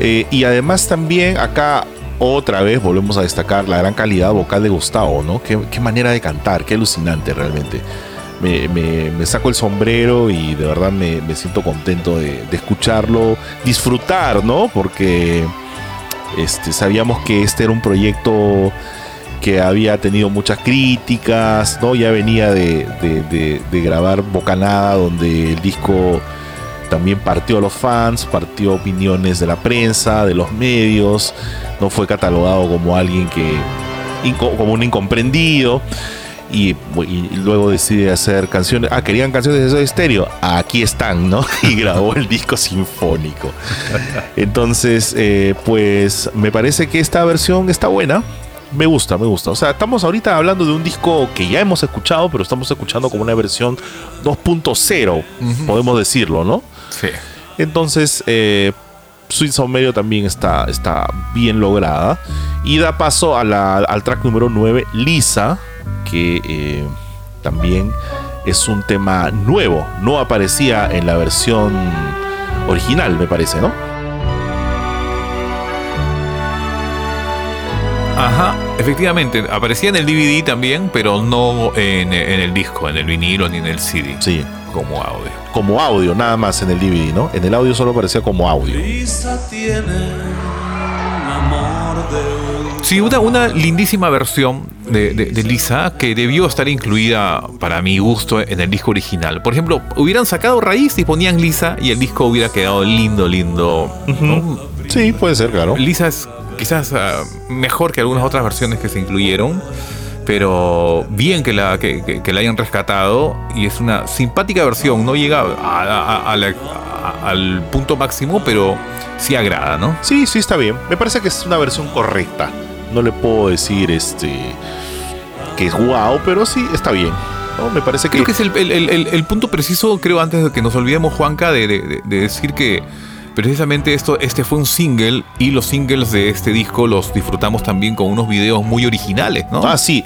Speaker 2: Eh, y además también acá otra vez volvemos a destacar la gran calidad vocal de Gustavo, ¿no? Qué manera de cantar, qué alucinante realmente. Me, saco el sombrero y de verdad me, siento contento de, escucharlo, disfrutar, ¿no? Porque este, sabíamos que este era un proyecto que había tenido muchas críticas, ¿no? Ya venía de, de- grabar Bocanada, donde el disco también partió a los fans, partió opiniones de la prensa, de los medios, no fue catalogado como alguien que, como un incomprendido. Y, y luego decide hacer canciones. Ah, querían canciones de Soda estéreo. Aquí están, ¿no? Y grabó el disco sinfónico. Entonces, eh, pues me parece que esta versión está buena. Me gusta, me gusta. O sea, estamos ahorita hablando de un disco que ya hemos escuchado, pero estamos escuchando como una versión 2.0, podemos decirlo, ¿no?
Speaker 4: Sí.
Speaker 2: Entonces, eh, Sweet Sound Medio también está, está bien lograda. Y da paso a la- al track número 9, Lisa, que eh, también es un tema nuevo. No aparecía en la versión original, me parece, ¿no?
Speaker 4: Ajá, efectivamente, aparecía en el DVD también, pero no en, en el disco, en el vinilo ni en el CD,
Speaker 2: Sí.
Speaker 4: como audio.
Speaker 2: Como audio, nada más en el DVD, ¿no? En el audio solo aparecía como audio.
Speaker 5: Lisa tiene un amor de un
Speaker 4: Sí, una, una lindísima versión de, de- de Lisa que debió estar incluida para mi gusto en el disco original. Por ejemplo, hubieran sacado raíz y ponían Lisa y el disco hubiera quedado lindo, lindo. ¿no?
Speaker 2: Sí, puede ser, claro.
Speaker 4: Lisa es quizás ah, mejor que algunas otras versiones que se incluyeron. Pero bien que la, que, que- que la hayan rescatado y es una simpática versión. No llega a- a- a la- al punto máximo, pero sí agrada, ¿no?
Speaker 2: Sí, sí, está bien. Me parece que es una versión correcta. No le puedo decir este que es guau, pero sí está bien. ¿no? Me parece que,
Speaker 4: Creo que es el, el- el- el- el punto preciso, creo, antes de que nos olvidemos, Juanca, de, de- de- de decir que precisamente esto, este fue un single y los singles de este disco los disfrutamos también con unos videos muy originales, ¿no?
Speaker 2: Ah, sí.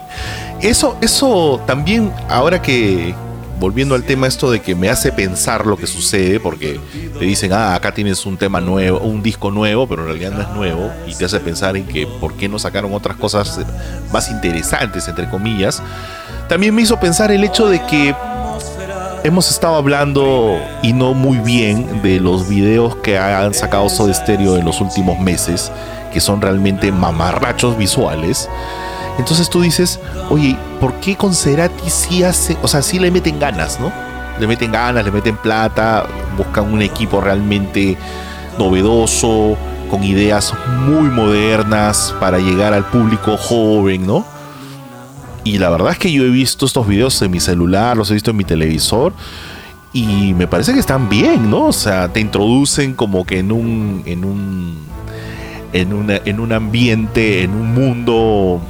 Speaker 2: Eso, eso también, ahora que, volviendo al tema esto de que me hace pensar lo que sucede, porque te dicen, ah, acá tienes un tema nuevo, un disco nuevo, pero en realidad no es nuevo, y te hace pensar en que por qué no sacaron otras cosas más interesantes, entre comillas. También me hizo pensar el hecho de que hemos estado hablando y no muy bien de los videos que han sacado Soda Stereo en los últimos meses, que son realmente mamarrachos visuales. Entonces tú dices, oye, ¿por qué con Cerati sí hace, o sea, sí le meten ganas, ¿no? Le meten ganas, le meten plata, buscan un equipo realmente novedoso, con ideas muy modernas para llegar al público joven, ¿no? Y la verdad es que yo he visto estos videos en mi celular, los he visto en mi televisor. Y me parece que están bien, ¿no? O sea, te introducen como que en un. en un. en, una- en un ambiente, en un mundo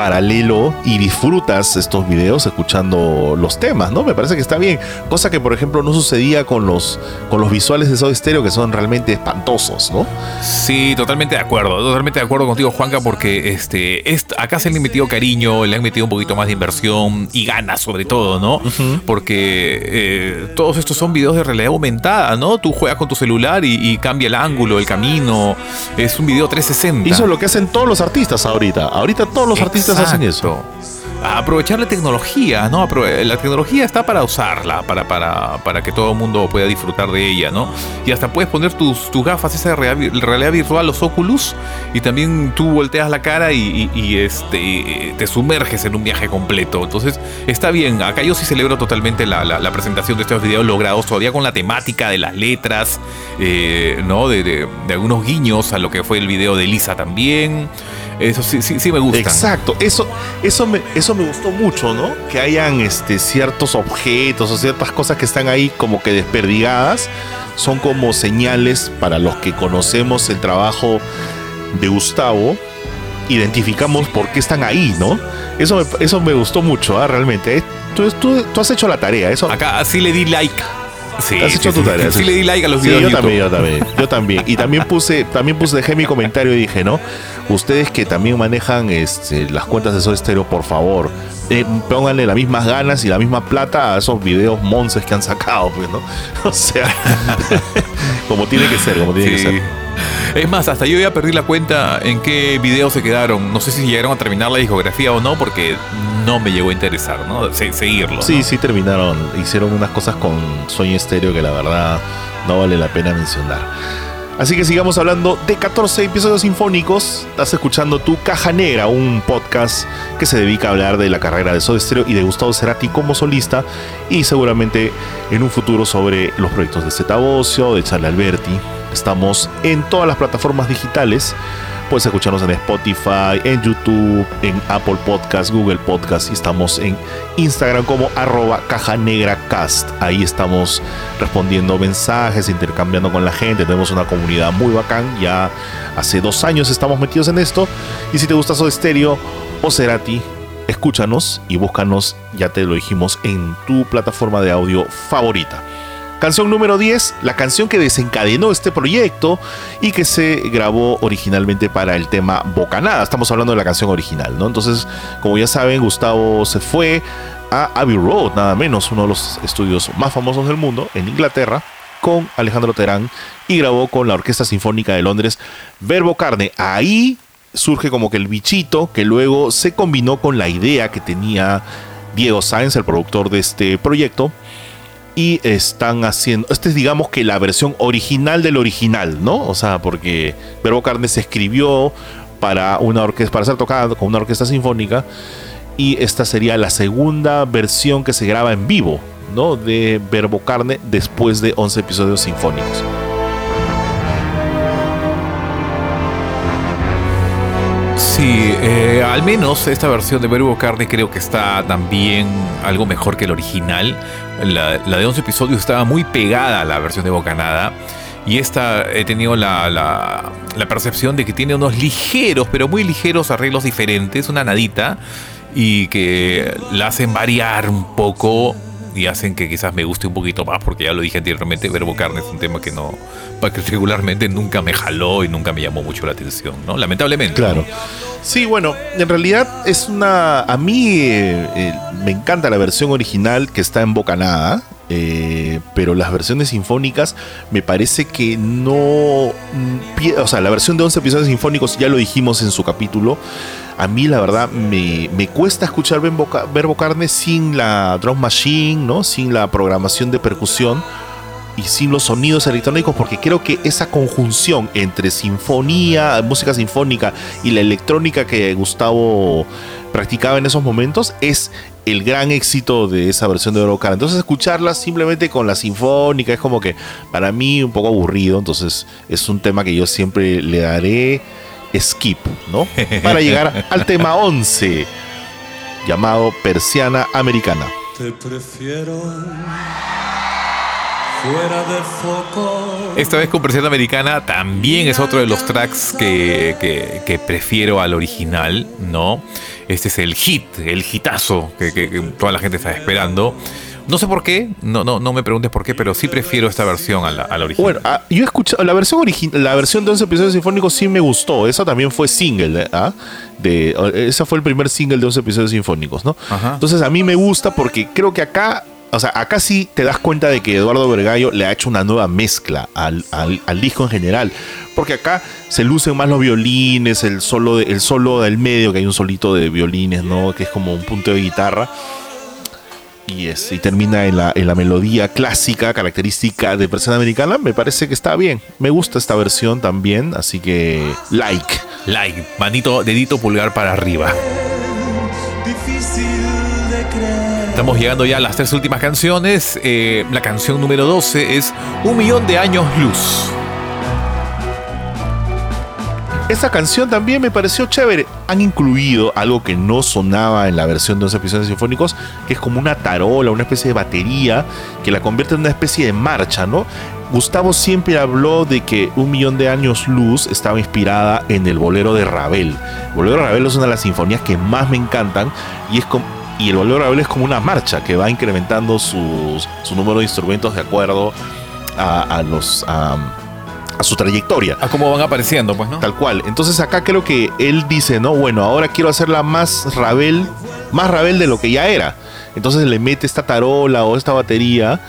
Speaker 2: paralelo y disfrutas estos videos escuchando los temas, ¿no? Me parece que está bien. Cosa que, por ejemplo, no sucedía con los, con los visuales de Soda Stereo, que son realmente espantosos, ¿no?
Speaker 4: Sí, totalmente de acuerdo. Totalmente de acuerdo contigo, Juanca, porque este, acá se le han metido cariño, le han metido un poquito más de inversión y ganas, sobre todo, ¿no? Porque eh, todos estos son videos de realidad aumentada, ¿no? Tú juegas con tu celular y, cambia el ángulo, el camino. Es un video 360.
Speaker 2: Eso es lo que hacen todos los artistas ahorita. Ahorita todos los artistas hacen eso
Speaker 4: aprovechar la tecnología, ¿no? La tecnología está para usarla, para, para, para que todo el mundo pueda disfrutar de ella, ¿no? Y hasta puedes poner tus, tus gafas, esa realidad, virtual, los Oculus, y también tú volteas la cara y, este, te sumerges en un viaje completo. Entonces, está bien. Acá yo sí celebro totalmente la, la, presentación de estos videos logrados todavía con la temática de las letras, eh, ¿no? De, de, de algunos guiños a lo que fue el video de Lisa también. Eso sí, sí, sí me gusta.
Speaker 2: Exacto, eso, eso, me, eso me gustó mucho, ¿no? Que hayan este, ciertos objetos o ciertas cosas que están ahí como que desperdigadas. Son como señales para los que conocemos el trabajo de Gustavo. Identificamos por qué están ahí, ¿no? Eso me, eso me gustó mucho, ¿ah? realmente. Tú, tú, tú has hecho la tarea. Eso.
Speaker 4: Acá sí le di like.
Speaker 2: Sí, Has hecho tu tarea.
Speaker 4: Sí, le di like a los videos.
Speaker 2: Yo también, yo también, yo también. Y también puse, también puse, dejé mi comentario y dije, ¿no? Ustedes que también manejan este, las cuentas de Soda Stereo, por favor, eh, pónganle las mismas ganas y la misma plata a esos videos monces que han sacado, pues, ¿no? O sea, como tiene que ser, como tiene que ser.
Speaker 4: Es más, hasta yo ya perdí la cuenta en qué videos se quedaron. No sé si llegaron a terminar la discografía o no, porque no me llegó a interesar, ¿no? seguirlo.
Speaker 2: Sí, sí terminaron. Hicieron unas cosas con Sueño Estéreo que la verdad no vale la pena mencionar. Así que sigamos hablando de 14 episodios sinfónicos. Estás escuchando Tu Caja Negra, un podcast que se dedica a hablar de la carrera de Soda Stereo y de Gustavo Cerati como solista y seguramente en un futuro sobre los proyectos de Zeta de Charlie Alberti. Estamos en todas las plataformas digitales Puedes escucharnos en Spotify, en YouTube, en Apple Podcast, Google Podcast y estamos en Instagram como arroba caja negra. Ahí estamos respondiendo mensajes, intercambiando con la gente. Tenemos una comunidad muy bacán. Ya hace dos años estamos metidos en esto. Y si te gusta Soda Stereo o Cerati, escúchanos y búscanos, ya te lo dijimos, en tu plataforma de audio favorita. Canción número 10, la canción que desencadenó este proyecto y que se grabó originalmente para el tema Bocanada. Estamos hablando de la canción original, ¿no? Entonces, como ya saben, Gustavo se fue a Abbey Road, nada menos, uno de los estudios más famosos del mundo, en Inglaterra, con Alejandro Terán y grabó con la Orquesta Sinfónica de Londres Verbo Carne. Ahí surge como que el bichito que luego se combinó con la idea que tenía Diego Sáenz, el productor de este proyecto, y están haciendo, esta es digamos que la versión original del original, ¿no? O sea, porque Verbo Carne se escribió para una orquesta, para ser tocada con una orquesta sinfónica y esta sería la segunda versión que se graba en vivo, ¿no? De Verbo Carne después de 11 episodios sinfónicos.
Speaker 4: Sí, eh, al menos esta versión de Verbo Carne creo que está también algo mejor que el original. La, de 11 episodios estaba muy pegada a la versión de Bocanada. Y esta he tenido la, la, percepción de que tiene unos ligeros, pero muy ligeros arreglos diferentes, una nadita, y que la hacen variar un poco y hacen que quizás me guste un poquito más, porque ya lo dije anteriormente, Verbo Carne es un tema que no, particularmente nunca me jaló y nunca me llamó mucho la atención, ¿no? Lamentablemente.
Speaker 2: Claro. Sí, bueno, en realidad es una. A mí eh, eh, me encanta la versión original que está en Bocanada. Eh, pero las versiones sinfónicas me parece que no. Mm, o sea, la versión de 11 episodios sinfónicos, ya lo dijimos en su capítulo. A mí, la verdad, me, me cuesta escuchar Verbo Carne sin la drum machine, ¿no? Sin la programación de percusión y sin los sonidos electrónicos porque creo que esa conjunción entre sinfonía, música sinfónica y la electrónica que Gustavo practicaba en esos momentos es el gran éxito de esa versión de Orocar. Entonces escucharla simplemente con la sinfónica es como que para mí un poco aburrido, entonces es un tema que yo siempre le daré skip, ¿no? Para llegar al tema 11 llamado Persiana Americana.
Speaker 5: Te prefiero fuera de foco.
Speaker 4: Esta vez con versión americana también es otro de los tracks que, que- que prefiero al original, ¿no? Este es el hit, el hitazo que, que- que toda la gente está esperando. No sé por qué, no, no, no me preguntes por qué, pero sí prefiero esta versión a la, a la original.
Speaker 2: Bueno, ah, yo he escuchado la versión original, la versión de 11 episodios sinfónicos sí me gustó. Esa también fue single, ¿ah? De, esa fue el primer single de 11 episodios sinfónicos, ¿no?
Speaker 4: Ajá.
Speaker 2: Entonces a mí me gusta porque creo que acá, o sea, acá sí te das cuenta de que Eduardo Vergallo le ha hecho una nueva mezcla al, al- al disco en general. Porque acá se lucen más los violines, el solo, de- el solo del medio, que hay un solito de violines, ¿no? Que es como un punto de guitarra. Y, termina en la, en la melodía clásica, característica de persona americana. Me parece que está bien. Me gusta esta versión también. Así que, like.
Speaker 4: Like, manito, dedito pulgar para arriba. Estamos llegando ya a las tres últimas canciones. Eh, la canción número 12 es Un millón de años luz.
Speaker 2: Esta canción también me pareció chévere. Han incluido algo que no sonaba en la versión de 11 episodios sinfónicos, que es como una tarola, una especie de batería, que la convierte en una especie de marcha, ¿no? Gustavo siempre habló de que Un Millón de Años Luz estaba inspirada en el bolero de Ravel. El bolero de Ravel es una de las sinfonías que más me encantan y es como... Y el bolero de Ravel es como una marcha que va incrementando sus- su número de instrumentos de acuerdo a, los, a su trayectoria.
Speaker 4: A cómo van apareciendo, pues, ¿no?
Speaker 2: Tal cual. Entonces acá creo que él dice, no, bueno, ahora quiero hacerla más Ravel, más Ravel de lo que ya era. Entonces le mete esta tarola o esta batería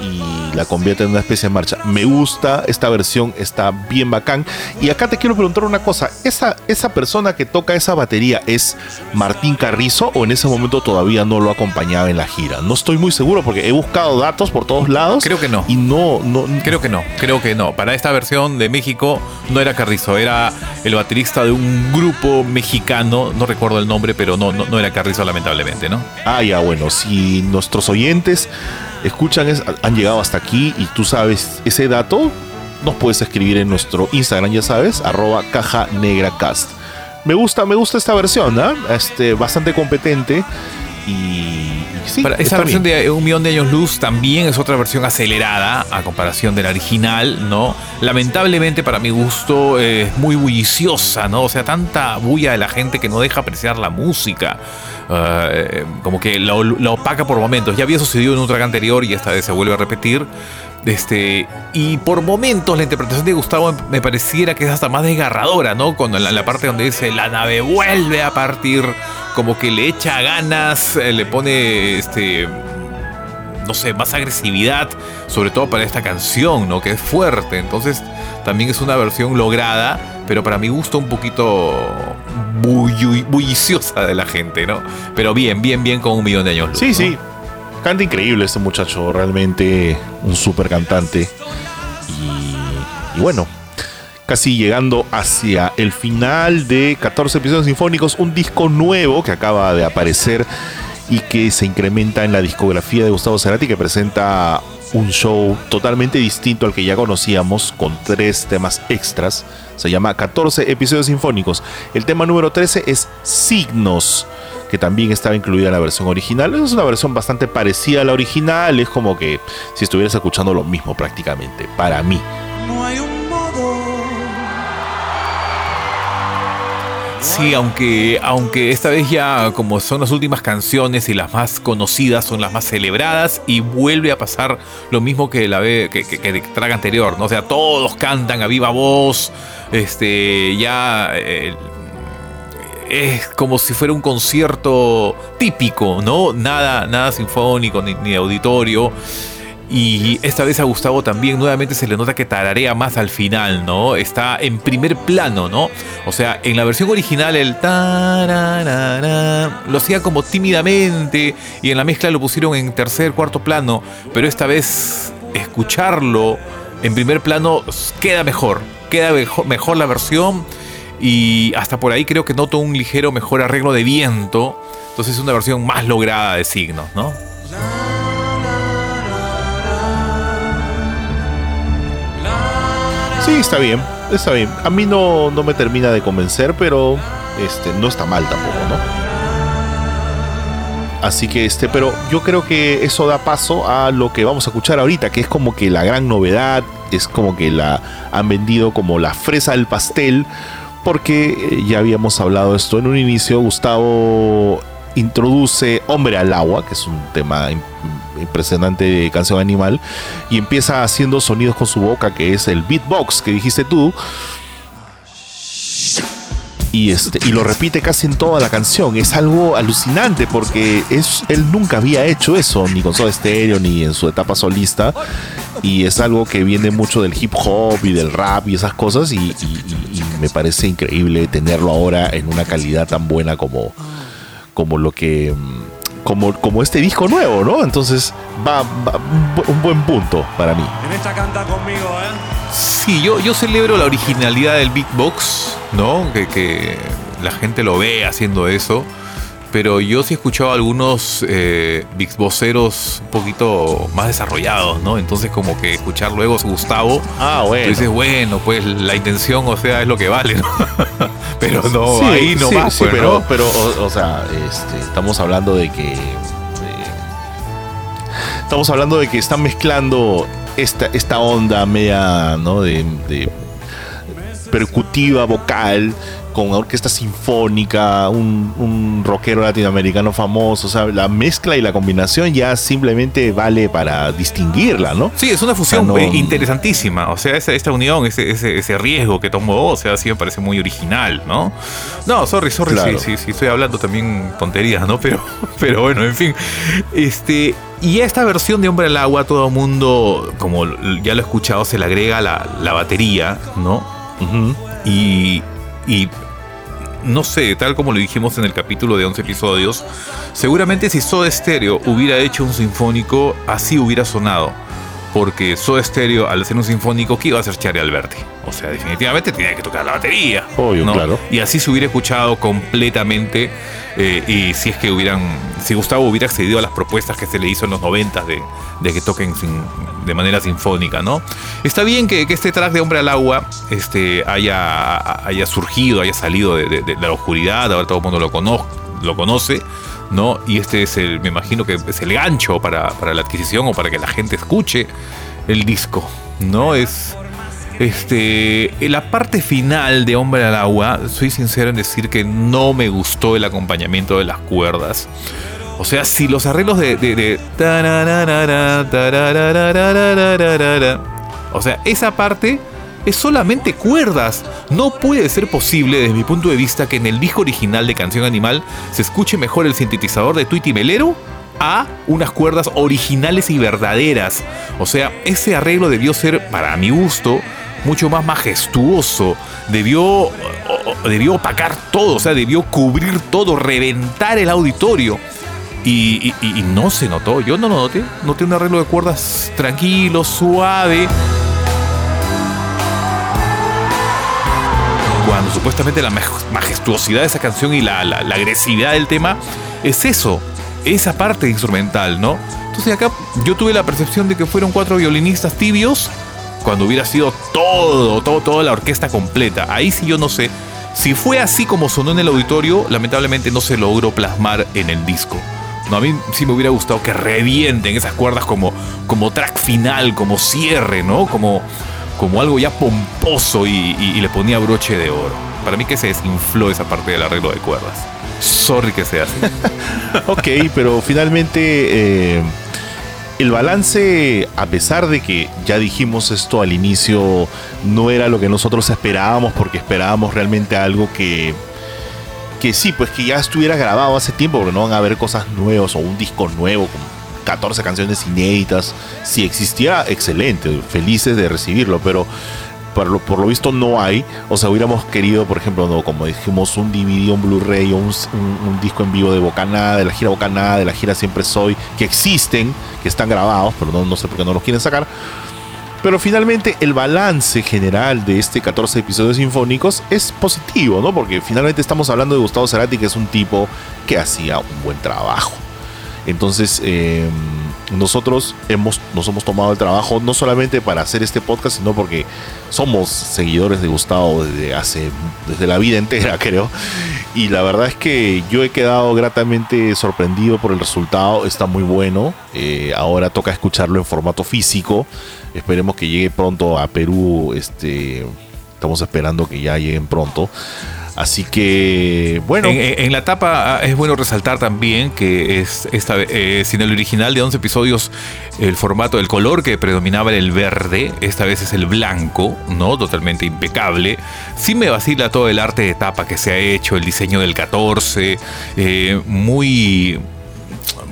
Speaker 2: y la convierte en una especie de marcha. Me gusta, esta versión está bien bacán. Y acá te quiero preguntar una cosa, ¿esa, esa persona que toca esa batería es Martín Carrizo o en ese momento todavía no lo acompañaba en la gira? No estoy muy seguro porque he buscado datos por todos lados.
Speaker 4: Creo que no.
Speaker 2: Y no, no,
Speaker 4: Creo que no, creo que no. Para esta versión de México no era Carrizo, era el baterista de un grupo mexicano, no recuerdo el nombre, pero no, no, no era Carrizo lamentablemente, ¿no?
Speaker 2: Ah, ya, bueno, si nuestros oyentes escuchan, es- han llegado hasta aquí y tú sabes ese dato, nos puedes escribir en nuestro Instagram, ya sabes, arroba caja negra cast. Me gusta, me gusta esta versión, ¿ah? Este, bastante competente y, sí,
Speaker 4: esa versión
Speaker 2: bien.
Speaker 4: de Un Millón de Años Luz también es otra versión acelerada a comparación de la original, ¿no? Lamentablemente para mi gusto es muy bulliciosa, ¿no? O sea, tanta bulla de la gente que no deja apreciar la música. Eh, como que la, la opaca por momentos. Ya había sucedido en un track anterior y esta vez se vuelve a repetir. Este, y por momentos la interpretación de Gustavo me pareciera que es hasta más desgarradora, ¿no? Cuando en la, la parte donde dice la nave vuelve a partir, como que le echa ganas, eh, le pone este no sé, más agresividad, sobre todo para esta canción, ¿no? Que es fuerte. Entonces, también es una versión lograda, pero para mi gusto un poquito bulliciosa de la gente, ¿no? Pero bien, bien, bien con un millón de años. luz,
Speaker 2: Sí,
Speaker 4: ¿no?
Speaker 2: sí. Canta increíble este muchacho, realmente un súper cantante. Y, y bueno, casi llegando hacia el final de 14 episodios sinfónicos, un disco nuevo que acaba de aparecer y que se incrementa en la discografía de Gustavo Cerati, que presenta un show totalmente distinto al que ya conocíamos, con tres temas extras. Se llama 14 episodios sinfónicos. El tema número 13 es Signos que también estaba incluida en la versión original. Es una versión bastante parecida a la original, es como que si estuvieras escuchando lo mismo prácticamente, para mí.
Speaker 4: Sí, aunque, aunque esta vez ya como son las últimas canciones y las más conocidas son las más celebradas y vuelve a pasar lo mismo que la vez que, que, que de track anterior, ¿no? O sea, todos cantan a viva voz, este, ya eh, es como si fuera un concierto típico, ¿no? Nada, nada sinfónico ni, ni auditorio. Y esta vez a Gustavo también nuevamente se le nota que tararea más al final, ¿no? Está en primer plano, ¿no? O sea, en la versión original el tararara lo hacía como tímidamente y en la mezcla lo pusieron en tercer, cuarto plano, pero esta vez escucharlo en primer plano queda mejor, queda mejor, mejor la versión y hasta por ahí creo que noto un ligero mejor arreglo de viento, entonces es una versión más lograda de signos, ¿no?
Speaker 2: Sí, está bien, está bien. A mí no, no me termina de convencer, pero este, no está mal tampoco, ¿no? Así que este, pero yo creo que eso da paso a lo que vamos a escuchar ahorita, que es como que la gran novedad, es como que la han vendido como la fresa del pastel, porque eh, ya habíamos hablado esto en un inicio, Gustavo introduce Hombre al agua, que es un tema impresionante canción animal, y empieza haciendo sonidos con su boca, que es el beatbox que dijiste tú. Y, este, y lo repite casi en toda la canción. Es algo alucinante porque es, él nunca había hecho eso, ni con Soda Stereo, ni en su etapa solista. Y es algo que viene mucho del hip hop y del rap y esas cosas. Y, y- me parece increíble tenerlo ahora en una calidad tan buena como, como lo que. Como, como este disco nuevo, ¿no? Entonces va, va un bu- un buen punto para mí.
Speaker 5: En esta canta conmigo, ¿eh?
Speaker 4: Sí, yo, yo celebro la originalidad del beatbox, ¿no? Que, que la gente lo ve haciendo eso. Pero yo sí he escuchado a algunos eh, beatboxeros un poquito más desarrollados, ¿no? Entonces como que escuchar luego Gustavo,
Speaker 2: Ah,
Speaker 4: tú
Speaker 2: bueno.
Speaker 4: dices, bueno, pues la intención, o sea, es lo que vale, ¿no? pero no,
Speaker 2: Sí,
Speaker 4: ahí no
Speaker 2: sí, sí,
Speaker 4: pues,
Speaker 2: pero,
Speaker 4: ¿no?
Speaker 2: pero o, o sea, este, estamos hablando de que. eh, estamos hablando de que están mezclando esta, esta onda media, ¿no? De, de percutiva, vocal, con orquesta sinfónica, un, un rockero latinoamericano famoso. O sea, la mezcla y la combinación ya simplemente vale para distinguirla, ¿no?
Speaker 4: Sí, es una fusión
Speaker 2: O sea, no-
Speaker 4: eh, interesantísima. O sea, esa- esta unión, ese, ese, ese riesgo que tomó, o sea, sí me parece muy original, ¿no? No, sorry, sorry,
Speaker 2: Claro.
Speaker 4: sí, sí, sí, estoy hablando también tonterías, ¿no? Pero, pero bueno, en fin. Este. Y esta versión de Hombre al Agua, todo el mundo, como ya lo he escuchado, se le agrega la, la batería, ¿no? Y, y no sé, tal como lo dijimos en el capítulo de 11 episodios, seguramente si Soda Stereo hubiera hecho un sinfónico, así hubiera sonado. Porque Soda Stereo, al hacer un sinfónico, ¿qué iba a hacer Charlie Alberti? O sea, definitivamente tenía que tocar la batería.
Speaker 2: Obvio, claro.
Speaker 4: Y así se hubiera escuchado completamente. eh, y si es que hubieran. Si Gustavo hubiera accedido a las propuestas que se le hizo en los 90 de, de que toquen sin- de manera sinfónica, ¿no? Está bien que, que este track de Hombre al Agua este, haya, haya surgido, haya salido de, de- de la oscuridad, ahora todo el mundo lo, cono- lo conoce, ¿no? Y este es el, me imagino que es el gancho para, para la adquisición o para que la gente escuche el disco, ¿no? Es este, la parte final de Hombre al Agua, soy sincero en decir que no me gustó el acompañamiento de las cuerdas. O sea, si los arreglos de... de, de o sea, esa parte es solamente cuerdas. No puede ser posible, desde mi punto de vista, que en el disco original de Canción Animal se escuche mejor el sintetizador de Tweety Melero a unas cuerdas originales y verdaderas. O sea, ese arreglo debió ser, para mi gusto, mucho más majestuoso. Debió, debió opacar todo, o sea, debió cubrir todo, reventar el auditorio. Y- y- y no se notó, yo no lo noté. Noté un arreglo de cuerdas tranquilo, suave. Supuestamente la maj- majestuosidad de esa canción y la agresividad del tema es eso, esa parte instrumental, ¿no? Entonces acá yo tuve la percepción de que fueron cuatro violinistas tibios cuando hubiera sido todo, todo, toda la orquesta completa. Ahí sí yo no sé. Si fue así como sonó en el auditorio, lamentablemente no se logró plasmar en el disco. No, a mí sí me hubiera gustado que revienten esas cuerdas como, como track final, como cierre, ¿no? Como, como algo ya pomposo y, le ponía broche de oro. Para mí que se desinfló esa parte del arreglo de cuerdas. Sorry que sea así.
Speaker 2: Ok, pero finalmente eh, el balance, a pesar de que ya dijimos esto al inicio, no era lo que nosotros esperábamos porque esperábamos realmente algo que, que sí, pues que ya estuviera grabado hace tiempo, porque no van a haber cosas nuevas o un disco nuevo con 14 canciones inéditas. Si existiera, excelente, felices de recibirlo, pero por lo, por lo visto no hay. O sea, hubiéramos querido, por ejemplo, no, como dijimos, un DVD, un Blu-ray o un disco en vivo de Bocanada, de la gira Bocanada, de la gira Siempre Soy, que existen, que están grabados, pero no, no sé por qué no los quieren sacar. Pero finalmente el balance general de este 14 episodios sinfónicos es positivo, ¿no? Porque finalmente estamos hablando de Gustavo Cerati, que es un tipo que hacía un buen trabajo. Entonces, eh, nosotros hemos, nos hemos tomado el trabajo no solamente para hacer este podcast, sino porque somos seguidores de Gustavo desde hace, desde la vida entera, creo. Y la verdad es que yo he quedado gratamente sorprendido por el resultado, está muy bueno. Eh, ahora toca escucharlo en formato físico. Esperemos que llegue pronto a Perú. Este, estamos esperando que ya lleguen pronto. Así que, bueno.
Speaker 4: En, la tapa ah, es bueno resaltar también que es esta eh, sin el original de 11 episodios, el formato, el color que predominaba era el verde, esta vez es el blanco, ¿no? Totalmente impecable. Sí me vacila todo el arte de tapa que se ha hecho, el diseño del 14, eh, muy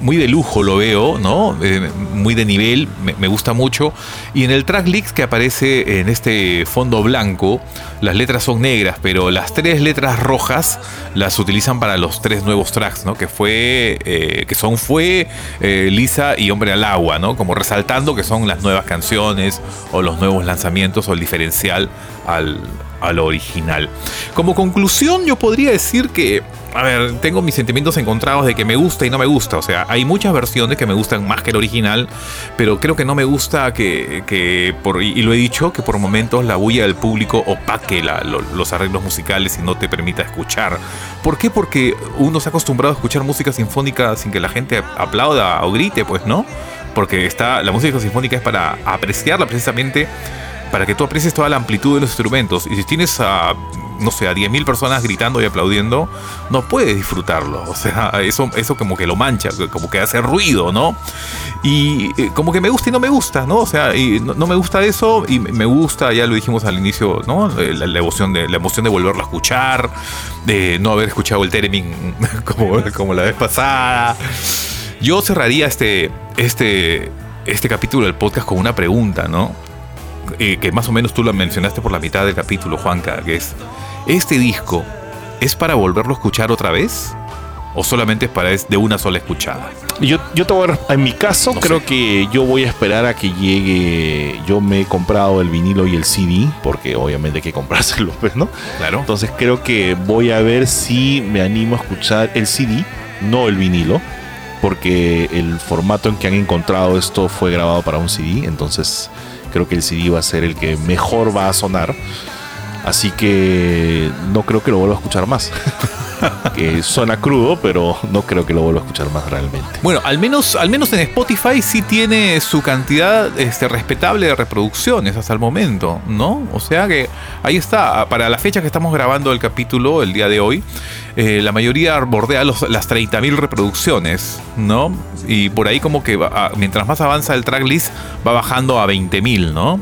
Speaker 4: muy de lujo lo veo, ¿no? Eh, muy de nivel, me, gusta mucho. Y en el tracklist que aparece en este fondo blanco, las letras son negras, pero las tres letras rojas las utilizan para los tres nuevos tracks, ¿no? Que fue, eh, que son Fue, eh, Lisa y Hombre al Agua, ¿no? Como resaltando que son las nuevas canciones o los nuevos lanzamientos o el diferencial al, a lo original. Como conclusión, yo podría decir que, a ver, tengo mis sentimientos encontrados de que me gusta y no me gusta. O sea, hay muchas versiones que me gustan más que el original, pero creo que no me gusta que, que por, y lo he dicho, que por momentos la bulla del público opaque los arreglos musicales y no te permita escuchar. ¿Por qué? Porque uno se ha acostumbrado a escuchar música sinfónica sin que la gente aplauda o grite, pues, ¿no? Porque está, la música sinfónica es para apreciarla precisamente para que tú aprecies toda la amplitud de los instrumentos. Y si tienes a, no sé, a 10.000 personas gritando y aplaudiendo, no puedes disfrutarlo. O sea, eso, eso como que lo mancha, como que hace ruido, ¿no? Y eh, como que me gusta y no me gusta, ¿no? O sea, y no, me gusta eso y me gusta, ya lo dijimos al inicio, ¿no? La, la, emoción, de, la emoción de volverlo a escuchar, de no haber escuchado el Teremin como, como la vez pasada. Yo cerraría este, este, este capítulo del podcast con una pregunta, ¿no? Eh, que más o menos tú lo mencionaste por la mitad del capítulo, Juanca, que es, ¿este disco es para volverlo a escuchar otra vez? ¿O solamente es para es de una sola escuchada?
Speaker 2: Yo, yo te voy a, en mi caso, no creo sé. que yo voy a esperar a que llegue. Yo me he comprado el vinilo y el CD, porque obviamente hay que comprárselo, pues, ¿no?
Speaker 4: Claro.
Speaker 2: Entonces creo que voy a ver si me animo a escuchar el CD, no el vinilo, porque el formato en que han encontrado esto fue grabado para un CD, entonces creo que el CD va a ser el que mejor va a sonar. Así que no creo que lo vuelva a escuchar más. que suena crudo, pero no creo que lo vuelva a escuchar más realmente.
Speaker 4: Bueno, al menos, al menos en Spotify sí tiene su cantidad este, respetable de reproducciones hasta el momento, ¿no? O sea que ahí está. Para la fecha que estamos grabando el capítulo, el día de hoy, eh, la mayoría bordea los, las 30.000 reproducciones, ¿no? Y por ahí como que va, mientras más avanza el tracklist va bajando a 20.000, ¿no?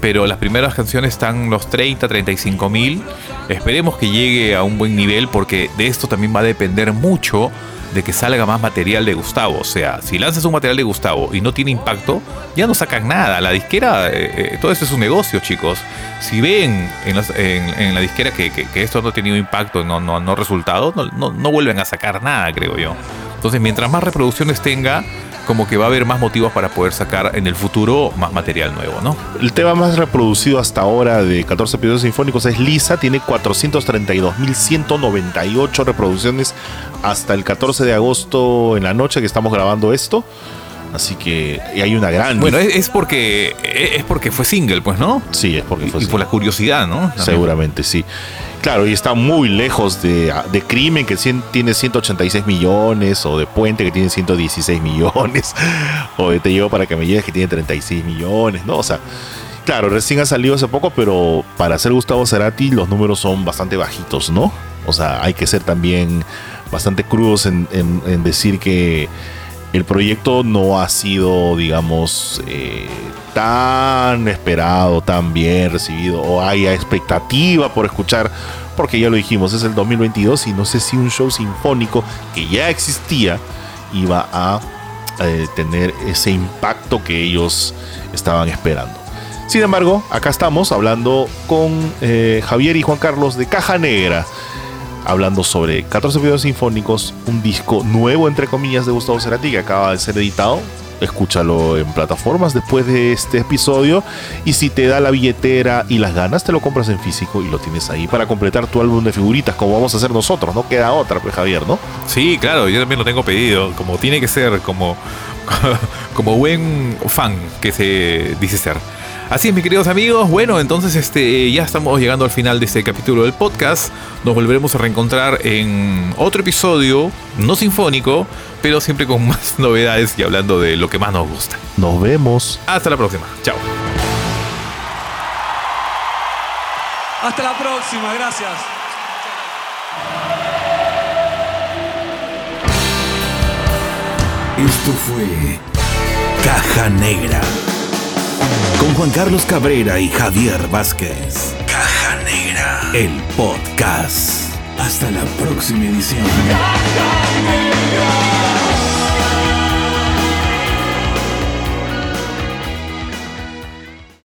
Speaker 4: Pero las primeras canciones están los 30, 35 mil. Esperemos que llegue a un buen nivel porque de esto también va a depender mucho de que salga más material de Gustavo. O sea, si lanzas un material de Gustavo y no tiene impacto, ya no sacan nada. La disquera, eh, eh, todo esto es un negocio, chicos. Si ven en, la disquera que, que, que, esto no ha tenido impacto, no, no, no resultado, no, no, no vuelven a sacar nada, creo yo. Entonces, mientras más reproducciones tenga, como que va a haber más motivos para poder sacar en el futuro más material nuevo, ¿no?
Speaker 2: El tema más reproducido hasta ahora de 14 episodios sinfónicos es Lisa, tiene 432.198 reproducciones hasta el 14 de agosto en la noche que estamos grabando esto. Así que hay una gran.
Speaker 4: Bueno, es, porque es porque fue single, pues, ¿no?
Speaker 2: Sí, es porque fue
Speaker 4: Y, y por la curiosidad, ¿no?
Speaker 2: También. Seguramente, sí. Claro, y está muy lejos de, Crimen, que tiene 186 millones, o de Puente, que tiene 116 millones, o de Te Llevo para que me llegues, que tiene 36 millones, ¿no? O sea, claro, recién ha salido hace poco, pero para ser Gustavo Cerati los números son bastante bajitos, ¿no? O sea, hay que ser también bastante crudos en decir que el proyecto no ha sido, digamos, eh, tan esperado, tan bien recibido, o haya expectativa por escuchar, porque ya lo dijimos, es el 2022 y no sé si un show sinfónico que ya existía iba a eh, tener ese impacto que ellos estaban esperando. Sin embargo, acá estamos hablando con eh, Javier y Juan Carlos de Caja Negra hablando sobre 14 videos sinfónicos, un disco nuevo, entre comillas, de Gustavo Cerati que acaba de ser editado. Escúchalo en plataformas después de este episodio. Y si te da la billetera y las ganas, te lo compras en físico y lo tienes ahí para completar tu álbum de figuritas, como vamos a hacer nosotros. No queda otra, pues Javier, ¿no?
Speaker 4: Sí, claro, yo también lo tengo pedido. Como tiene que ser, como como buen fan que se dice ser. Así es, mis queridos amigos. Bueno, entonces este, ya estamos llegando al final de este capítulo del podcast. Nos volveremos a reencontrar en otro episodio, no sinfónico, pero siempre con más novedades y hablando de lo que más nos gusta.
Speaker 2: Nos vemos.
Speaker 4: Hasta la próxima. Chao.
Speaker 5: Hasta la próxima, gracias.
Speaker 3: Esto fue Caja Negra. Con Juan Carlos Cabrera y Javier Vázquez. Caja Negra. El podcast. Hasta la próxima edición.
Speaker 5: Caja Negra.